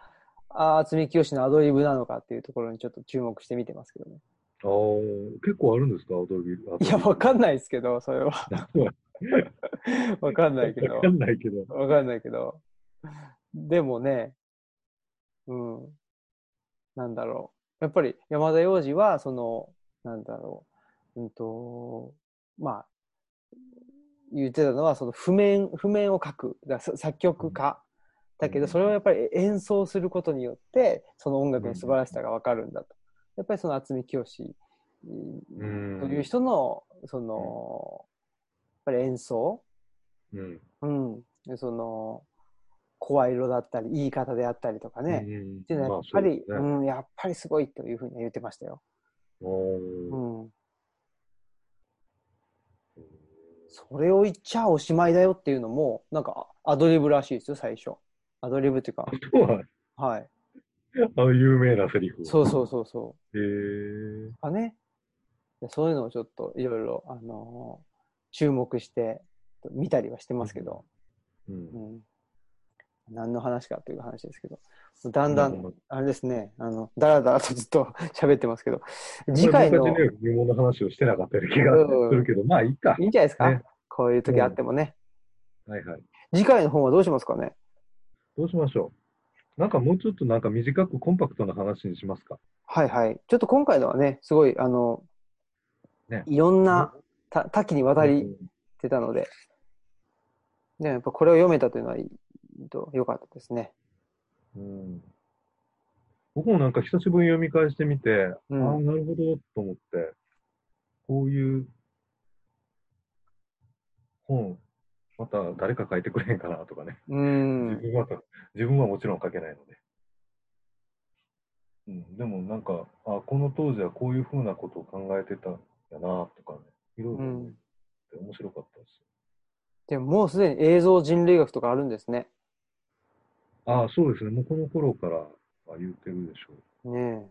あ渥美清のアドリブなのかっていうところにちょっと注目して見てますけどね。ああ、結構あるんですか、アドリブ。いや、わかんないですけど、それは。わかんないけどわか。んないけど。わかんないけど。でもね、うん。なんだろう。やっぱり山田洋次は、その、なんだろう。うんと、まあ、言ってたのは、その譜面、譜面を書く。だ作曲家。だけど、それをやっぱり演奏することによって、その音楽の素晴らしさがわかるんだと。やっぱりその渥美清うんという人の、その、ぱり演奏？うん。うん、でその声色だったり言い方であったりとかね、うんっていうのはやっぱり、うん、やっぱりすごいというふうに言ってましたよ。おうーん、それを言っちゃおしまいだよっていうのもなんかアドリブらしいですよ最初。アドリブっていうか、はい。あの有名なセリフ。そうそうそうそへえう。かね。でそういうのをちょっといろいろ、あのー注目して見たりはしてますけど、う。うんん、何の話かという話ですけど、だんだん、あれですね、あの、だらだらとずっと 喋ってますけど、次回の、い僕たちね、疑問の話をしてなかったような気がするけど、まあいいか。いんじゃないですか、ねこういう時あってもね。はいはい。次回の本はどうしますかね？どうしましょう。なんかもうちょっとなんか短くコンパクトな話にしますか？はいはい。ちょっと今回のはね、すごい、あの、ねいろんな、た多岐にわたりてたので、ね、やっぱこれを読めたというのは良かったですね。うん。僕もなんか久しぶりに読み返してみて、うんああ、なるほどと思って、こういう本、また誰か書いてくれへんかなとかね。うん。自分は書自分はもちろん書けないので。うん、でもなんか、あこの当時はこういうふうなことを考えてたんやなとかね、いろいろ思って面白かったですでももうすでに映像人類学とかあるんですね。よ。ああ、そうですね。もうこの頃からは言ってるでしょう。ね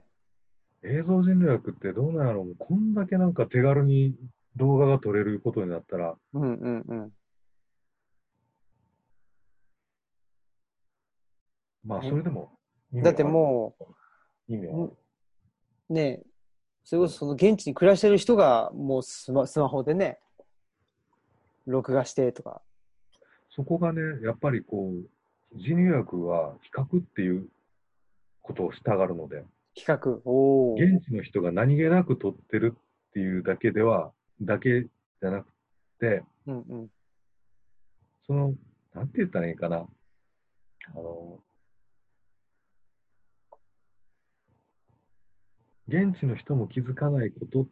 映像人類学ってどうなんやろうこんだけなんか手軽に動画が撮れることになったら、え。うんうんうん。まあうんそれでもだっても意味はねえ、それこそその現地に暮らしてる人がもうスマスマホでね、録画してとか。そこがね、やっぱりこう、人類学は比較っていうことをしたがるので、比較。おお。現地の人が何気なく撮ってるっていうだけでは、だけじゃなくて、うんうん。その、なんて言ったらいいかな。あの、現地の人も気づかないこと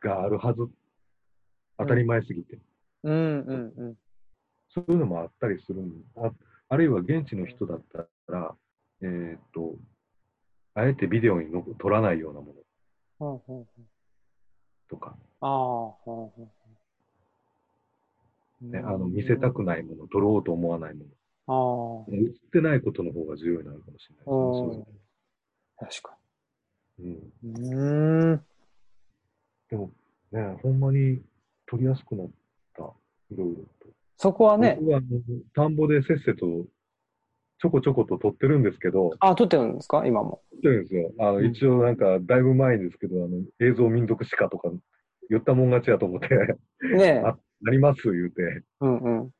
があるはず。当たり前すぎて。うんうんうん。そういうのもあったりするんああるいは現地の人だったら、えーっと、あえてビデオにの撮らないようなものとか、あね、あの見せたくないもの、撮ろうと思わないもの、ああ。映ってないことの方が重要になるかもしれないね。確かそうん。でもね、ほんまに撮りやすくなった、いろいろと。そこはね、僕は田んぼでせっせとちょこちょこと撮ってるんですけど、あ、撮ってるんですか？今も。撮ってるんですよ。あのうん一応なんか、だいぶ前ですけど、あの映像民族史家とか言ったもん勝ちやと思って、ねえ。あなります言うて、うんうん。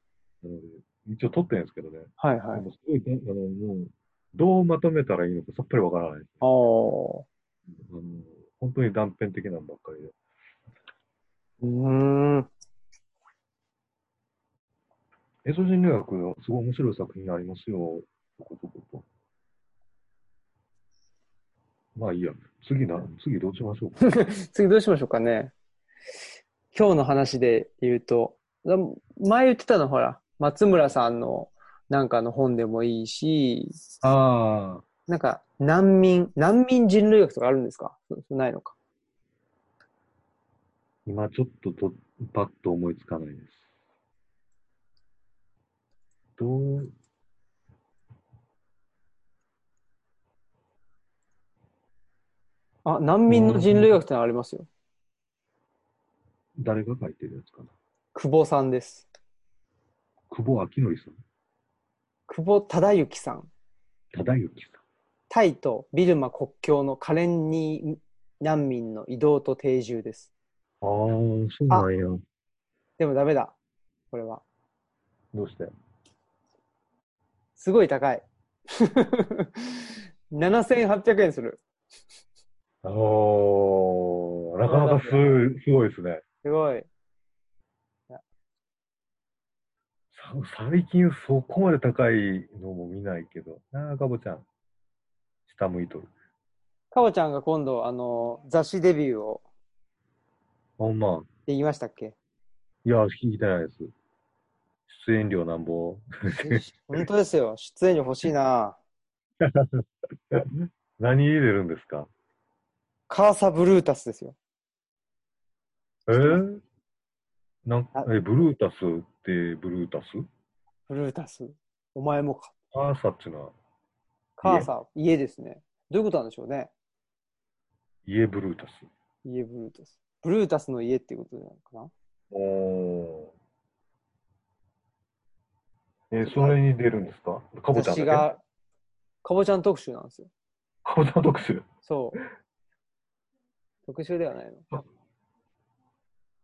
一応撮ってるんですけどね。はいはい。すごい、あの、もう、どうまとめたらいいのかさっぱりわからないです。ああ。あの本当に断片的なのばっかりで。うーん。映像人類学のすごい面白い作品ありますよ。そこそこと。まあいいや。次な、次どうしましょうか？次どうしましょうかね。今日の話で言うと、だ前言ってたのほら、松村さんのなんかの本でもいいし、ああ。なんか難民、難民人類学とかあるんですか？ないのか。今ちょっととパッと思いつかないです。どう、あ、難民の人類学ってのありますよ。誰が書いてるやつかな？久保さんです。久保明則さん。久保忠之さん。忠之さタイとビルマ国境のカレンニー難民の移動と定住です。ん。ああ、そうなんや。でもダメだ。これは。どうして？すごい高い。7800円する。ああ、なかなかすすごいですね。すごい。さ最近そこまで高いのも見ないけど。なあ、かぼちゃん。下向いとる。かおちゃんが今度、あの、雑誌デビューをほんま。できましたっけ？いや、聞いてないです。出演料なんぼ？本当ですよ。出演料欲しいな。何入れるんですか？カーサブルータスですよ。え？ー、なんあえ、ブルータスってブルータス？ブルータス。お前もか。アーサっていうのは？カーサ、家ですね。どういうことなんでしょうね。家ブルータス。家ブルータス。ブルータスの家っていうことなのかな？おー。え、それに出るんですか？かぼちゃんだが、かぼちゃん特集なんですよ。かぼちゃん特集？そう。特集ではないの。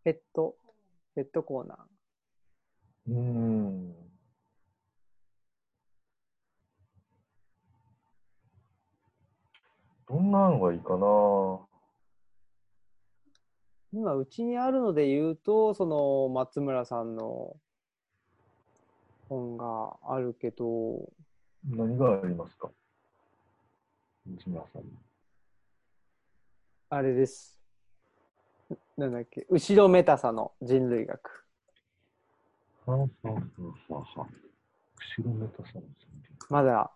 ペット、ペットコーナー。うーん。どんなのがいいかな？今、うちにあるので言うと、その、松村さんの本があるけど、何がありますか？内村さん。あれです。なんだっけ、後ろめたさの人類学。はあはあはあは。後ろめたさのまだ、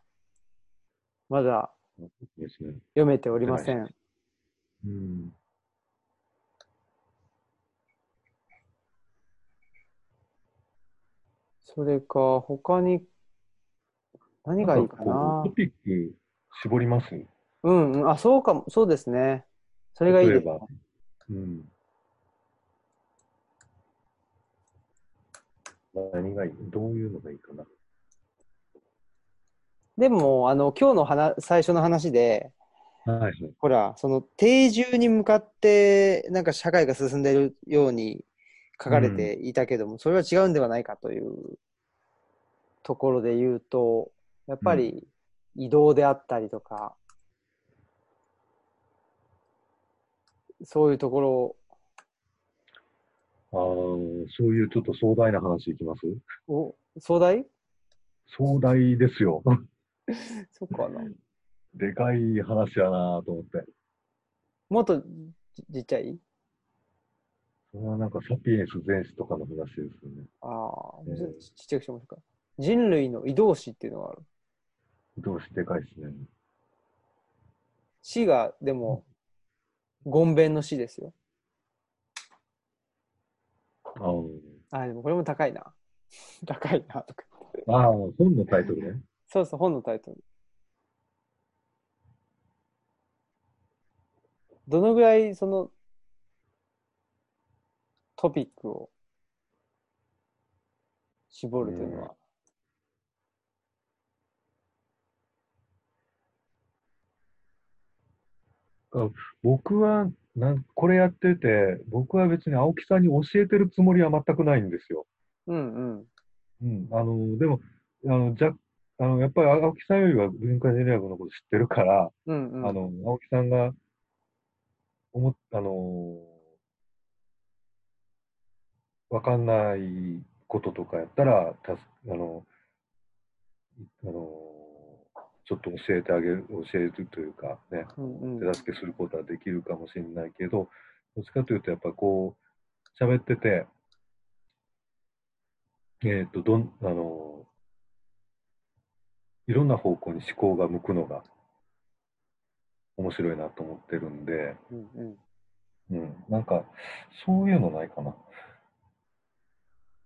まだいいですね。読めておりません。うん。それか、他に、何がいいかな？ト。ピック絞ります？うん、うん、あ、そうかも、そうですね。それがいいです。何がいい？どういうのがいいかな？でも、あの、今日の話最初の話で、はいはい。ほら、その定住に向かって、なんか社会が進んでいるように書かれていたけども、それは違うんではないかというところで言うと、やっぱり移動であったりとか、そういうところ。ああ、そういうちょっと壮大な話いきます？を、壮大？壮大ですよ。そっかな。でかい話やなと思って。もっとちちっちゃい？それはなんかサピエンス全史とかの話ですよね。ああ、ええちょっとちゃくしてもらおうか。人類の移動史っていうのがある。どうしてでかいですね。死が、でも、ごんべんの死ですよ。あーあ、でもこれも高いな。高いな、とか。あー、本のタイトルね。そうそう、本のタイトル。どのぐらい、その、トピックを絞るというのは？僕はなん、これやってて、僕は別に青木さんに教えてるつもりは全くないんですよ。うんうん。うん、あの、でも、あの、じゃ、あの、やっぱり青木さんよりは文化人類学のこと知ってるから、うんうん。あの、青木さんが、思っ、あの、わかんないこととかやったら、たす、あの、あの、ちょっと教えてあげる、教えるというかね、うんうん手助けすることはできるかもしれないけど、どっちかというと、やっぱこう、喋ってて、えっ、と、どん、あの、いろんな方向に思考が向くのが面白いなと思ってるんで、うんうん。うん、なんか、そういうのないかな。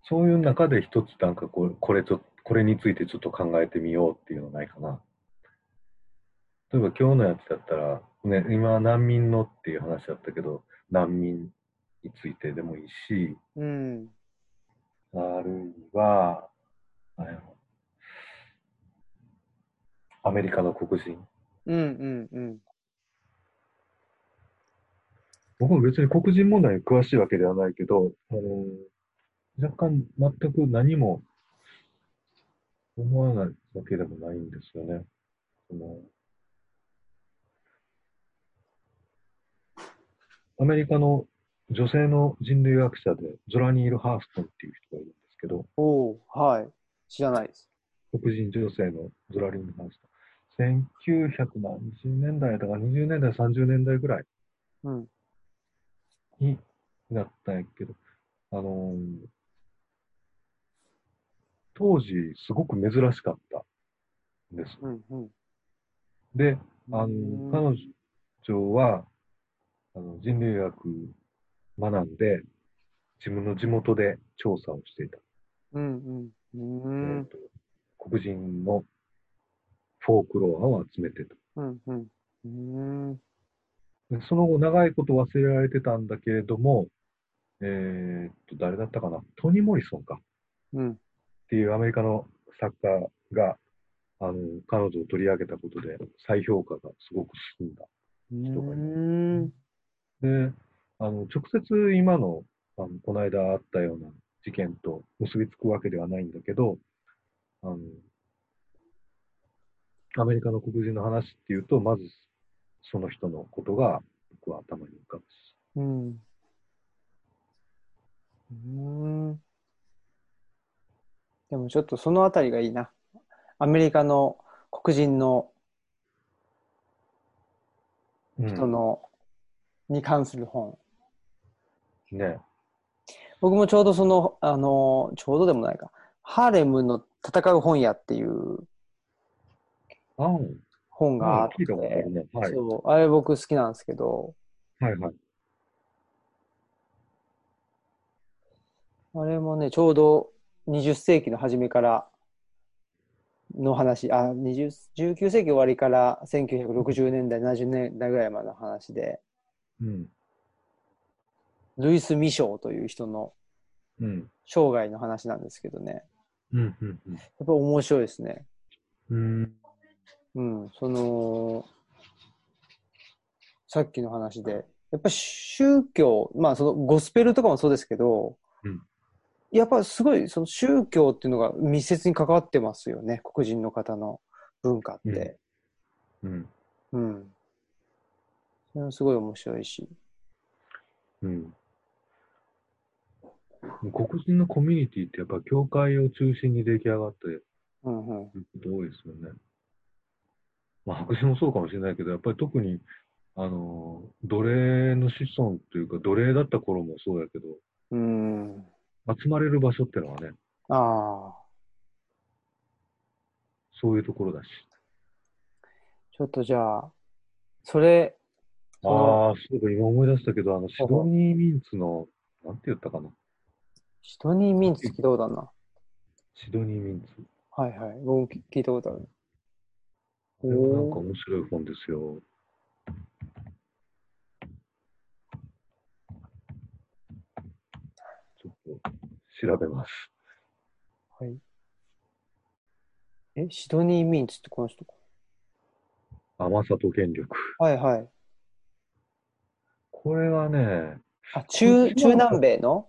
そういう中で一つなんかこれ、これちょ、これについてちょっと考えてみようっていうのないかな。例えば今日のやつだったら、ね、今は難民のっていう話だったけど、難民についてでもいいし、うん。あるいは、あアメリカの黒人。うんうんうん。僕も別に黒人問題に詳しいわけではないけど、あの若干全く何も思わないわけでもないんですよね。そのアメリカの女性の人類学者でゾラニール・ハーストンっていう人がいるんですけど、おおはい。知らないです。黒人女性のゾラリン・ハーストン。1900何十年代だから20年代、30年代ぐらいうん。になったんやけど、あのー当時すごく珍しかったんです。うんうん。で、あうんの、彼女は、あの、人類学学んで、自分の地元で調査をしていた。うんうん。うえんーと黒人のフォークロアを集めてた。うんうん。その後、長いこと忘れられてたんだけれども、えーっと、誰だったかな？トニー・モリソンかっうん。ていうアメリカの作家が、あの、彼女を取り上げたことで再評価がすごく進んだ。人がいうん。で、あの、直接今の、あの、この間あったような事件と結びつくわけではないんだけど、あの、アメリカの黒人の話っていうと、まずその人のことが僕は頭に浮かぶし。うん。うん。でもちょっとそのあたりがいいな。アメリカの黒人のうん人の、に関する本。ね。僕もちょうどその、あの、ちょうどでもないか。ハーレムの戦う本屋っていう。本があって。そう、あれ僕好きなんですけど、はいはい。あれもね、ちょうど20世紀の初めからの話、あ、20 19世紀終わりから1960年代、70年代ぐらいまでの話で、うん。ルイス・ミショーという人のうん。生涯の話なんですけどね、うん。うん。やっぱ面白いですね。うん。うん、その、さっきの話で、やっぱ宗教、まあそのゴスペルとかもそうですけど、うんやっぱすごいその宗教っていうのが密接に関わってますよね、黒人の方の文化って。うん。うん。それもすごい面白いし。うん。黒人のコミュニティってやっぱ教会を中心に出来上がってうんうん。ること多いですよね。まあ白人もそうかもしれないけど、やっぱり特に、あの、奴隷の子孫というか、奴隷だった頃もそうやけど、うん。集まれる場所ってのはね、ああ。そういうところだし。ちょっとじゃあ、それ、ああ、そうか、今思い出したけど、あの、シドニー・ミンツの、なんて言ったかな。シドニー・ミンツ聞いたことあるな。シドニー・ミンツ。はいはい。僕も聞いたことある。これもなんか面白い本ですよ。ちょっと調べます。はい。え、シドニー・ミンツってこの人か？甘さと権力。はいはい。これはね、あ、中、中南米の？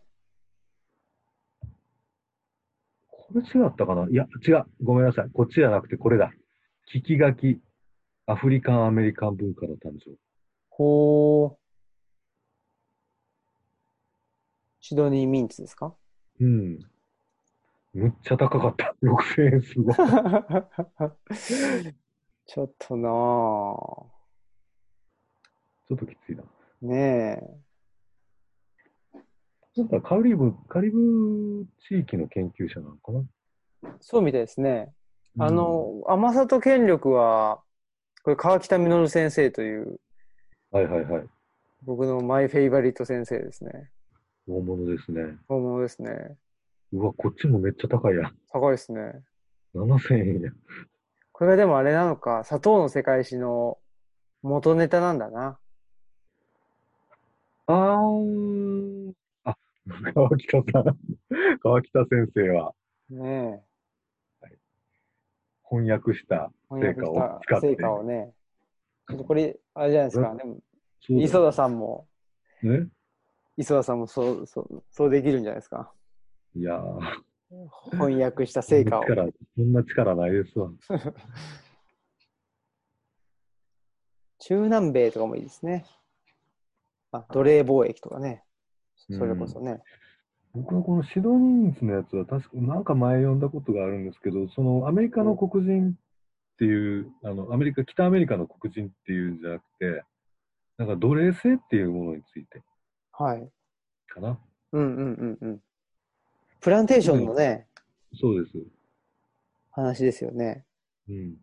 これ違ったかな？いや、違う。ごめんなさい。こっちじゃなくてこれだ。聞き書き、アフリカン・アメリカン文化の誕生。ほー。シドニー・ミンツですか？うん。むっちゃ高かった。6000円すごい。ちょっとなぁ。ちょっときついな。ねえ。なんかカリブ、カリブ地域の研究者なのかな？そうみたいですね。あ、の、甘さと権力は、これ川北実先生という、うんはいはいはい。僕のマイフェイバリット先生ですね。大物ですね。大物ですね。うわ、こっちもめっちゃ高いや。高いですね。7000円や。これがでもあれなのか、砂糖の世界史の元ネタなんだな。あー。あ、川北さん。川北先生はね翻訳した成果を使って。成果をね。これ、あれじゃないですか。でも、磯田さんも、ね。磯田さんもそう、そう、そうできるんじゃないですか。いやー、翻訳した成果を。そんな力ないですわ。中南米とかもいいですね。あ、奴隷貿易とかね。それこそね。僕のこのシドニーズのやつは確か、なんか前読んだことがあるんですけど、そのアメリカの黒人っていう、あの、アメリカ、北アメリカの黒人っていうんじゃなくて、なんか奴隷制っていうものについてはい。かな。うんうんうんうん。プランテーションのね、そうです。話ですよね。うん。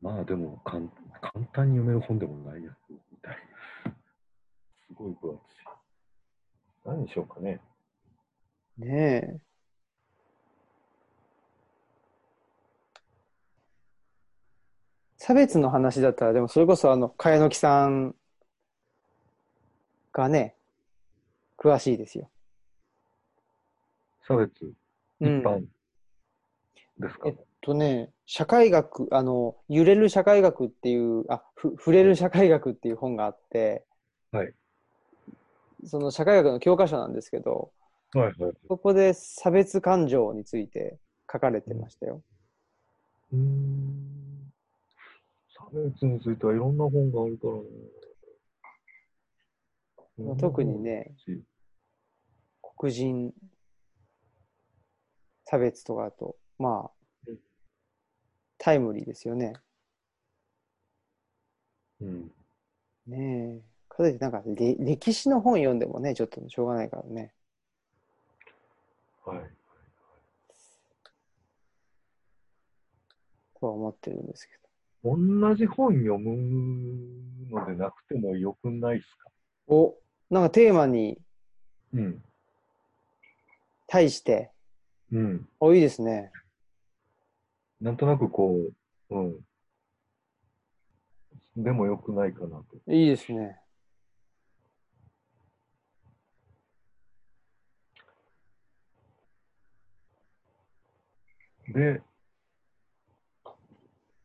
まあでもかん、簡単に読める本でもないやつみたい。すごい分厚い。何にしようかね。ねえ。差別の話だったら、でもそれこそあの、茅野木さんがね、詳しいですよ。差別、うん。一般ですか、えっとね、社会学、あの、揺れる社会学っていう、あ、ふ触れる社会学っていう本があって、はい。その社会学の教科書なんですけど、はいはい。そこで差別感情について書かれてましたよ。うーん。差別についてはいろんな本があるからね。特にね、黒人差別とかだと、まあうん、タイムリーですよね。うん。ねえ。かといってなんかれ歴史の本読んでもね、ちょっとしょうがないからね。はい。とは思ってるんですけ同じ本読むのでなくてもよくないですか？ど。お、なんかテーマにうん。対して、うん。お、いいですね。なんとなくこう、うん。でもよくないかなと。いいですね。で、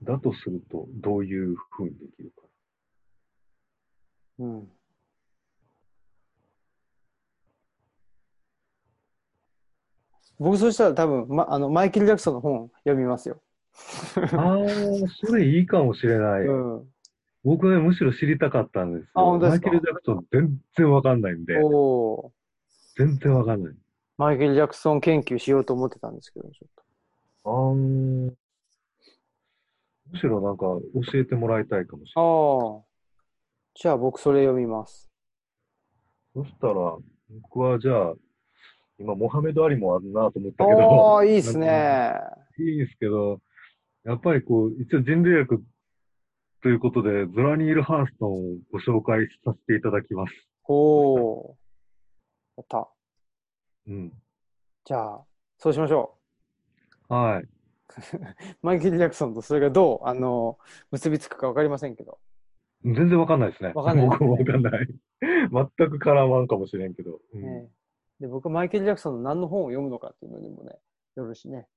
だとすると、どういうふうにできるか。うん。僕そしたら多分、ま、あのマイケル・ジャクソンの本読みますよ。ああ、それいいかもしれない。うん。僕ね、むしろ知りたかったんですよ。あ本当ですか？マイケル・ジャクソン全然わかんないんで、おお。全然わかんない。マイケル・ジャクソン研究しようと思ってたんですけど、ちょっあーむしろなんか教えてもらいたいかもしれない。と。ああ。じゃあ僕それ読みます。そしたら、僕はじゃあ、今、モハメド・アリもあるなと思ったけおど、お、いいですね。いいですけど、やっぱりこう、一応人類学ということで、ズラニール・ハーストンをご紹介させていただきます。おお。やった。うん。じゃあ、そうしましょはい。う。マイケル・ジャクソンとそれがどう、あの、結びつくかわかりませんけど。全然わかんないですね。わかんないね僕もわかんない。全く絡まんかもしれんけど。うんねで、僕、マイケル・ジャクソンの何の本を読むのかっていうのにもね、よるしね。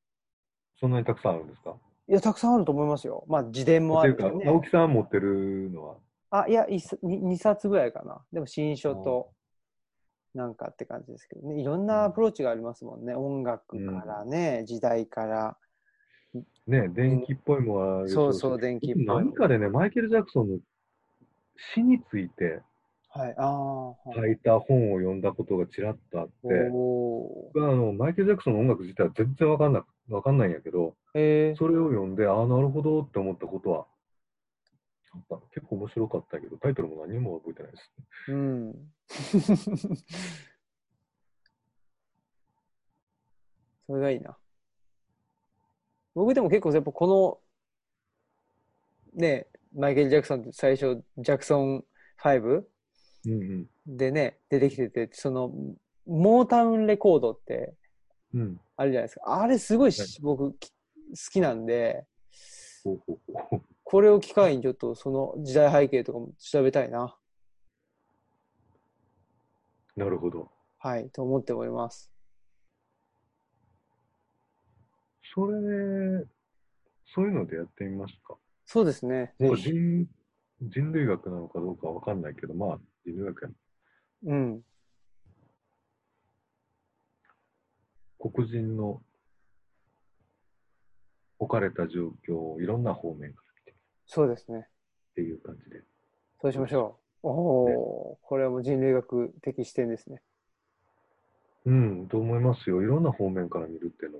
そんなにたくさんあるんですか？いや、たくさんあると思いますよ。まあ、自伝もあというか。直樹さん持ってるのは、あ、いや、2, 2冊ぐらいかな。でも、新書と、なんかって感じですけどね。いろんなアプローチがありますもんね。音楽からね、時代から。ね、電気っぽいものはあるそうそう、電気っぽいの。何かでね、マイケル・ジャクソンの死についてはい、あ書いた本を読んだことがちらっとあって、お僕はあのマイケル・ジャクソンの音楽自体は全然わかんなくわかんないんやけど、ーえそれを読んで、ああ、なるほどって思ったことは、結構面白かったけど、タイトルも何も覚えてないです。ー、うん。それがいいな。僕でも結構やっぱこの、ね、マイケル・ジャクソンって最初、ジャクソン5うんでね、出てきてて、その、モータウンレコードってうん。うん。あるじゃないですか。あれすごいしはい僕き好きなんで、ほうほうほうこれを機会にちょっとその時代背景とかも調べたいな。なるほど。はい、と思っております。それ、そういうのでやってみますか？そうですね。人人類学なのかどうかわかんないけど、まあ、人類学やうん。黒人の置かれた状況をいろんな方面かそうですね。っていう感じで。そうしましょう。おお、これはもう人類学的視点ですね。うん、と思いますよ。いろんな方面から見るっていうの。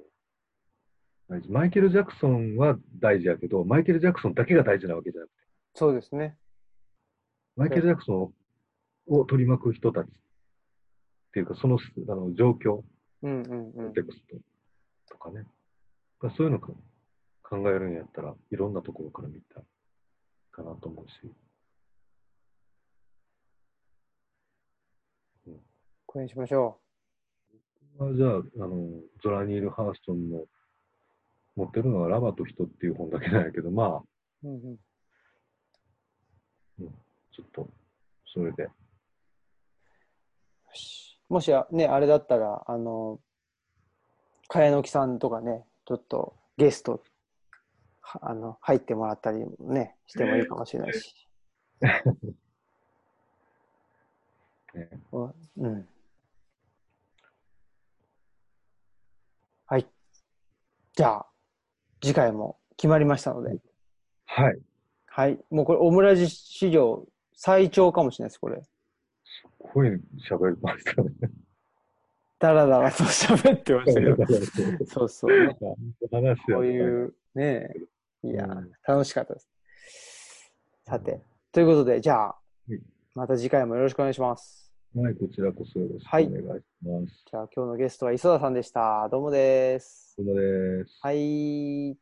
マイケル・ジャクソンは大事やけど、マイケル・ジャクソンだけが大事なわけじゃなくて、そうですね。マイケル・ジャクソンを取り巻く人たちっていうか、そのあの状況、うんうんうん。テクストとかね。そういうのか考えるんやったら、いろんなところから見たいかなと思うし。これにしましょまあじゃあ、あの、ゾラニール・ハーストンの持ってるのはラバと人っていう本だけなんやけど、まあ、う。うんうん。ちょっと、それで。もしやね、あれだったら、あの、茅野木さんとかね、ちょっとゲスト、はあの、入ってもらったりもね、してもいいかもしれないし。ねうん。はい。じゃあ、次回も決まりましたので、はい。はい。もうこれ、オムラジ史上最長かもしれないです、これ。すごい喋りましたね。だらだらと喋ってましたけど。そうそう、ね。話やこういう、ね、いや楽しかったです。さて、ということで、じゃあい、また次回もよろしくお願いします。はい、こちらこそよろしくおはい願いします。じゃあ、今日のゲストは磯田さんでした。どうもです。どうもです。はい。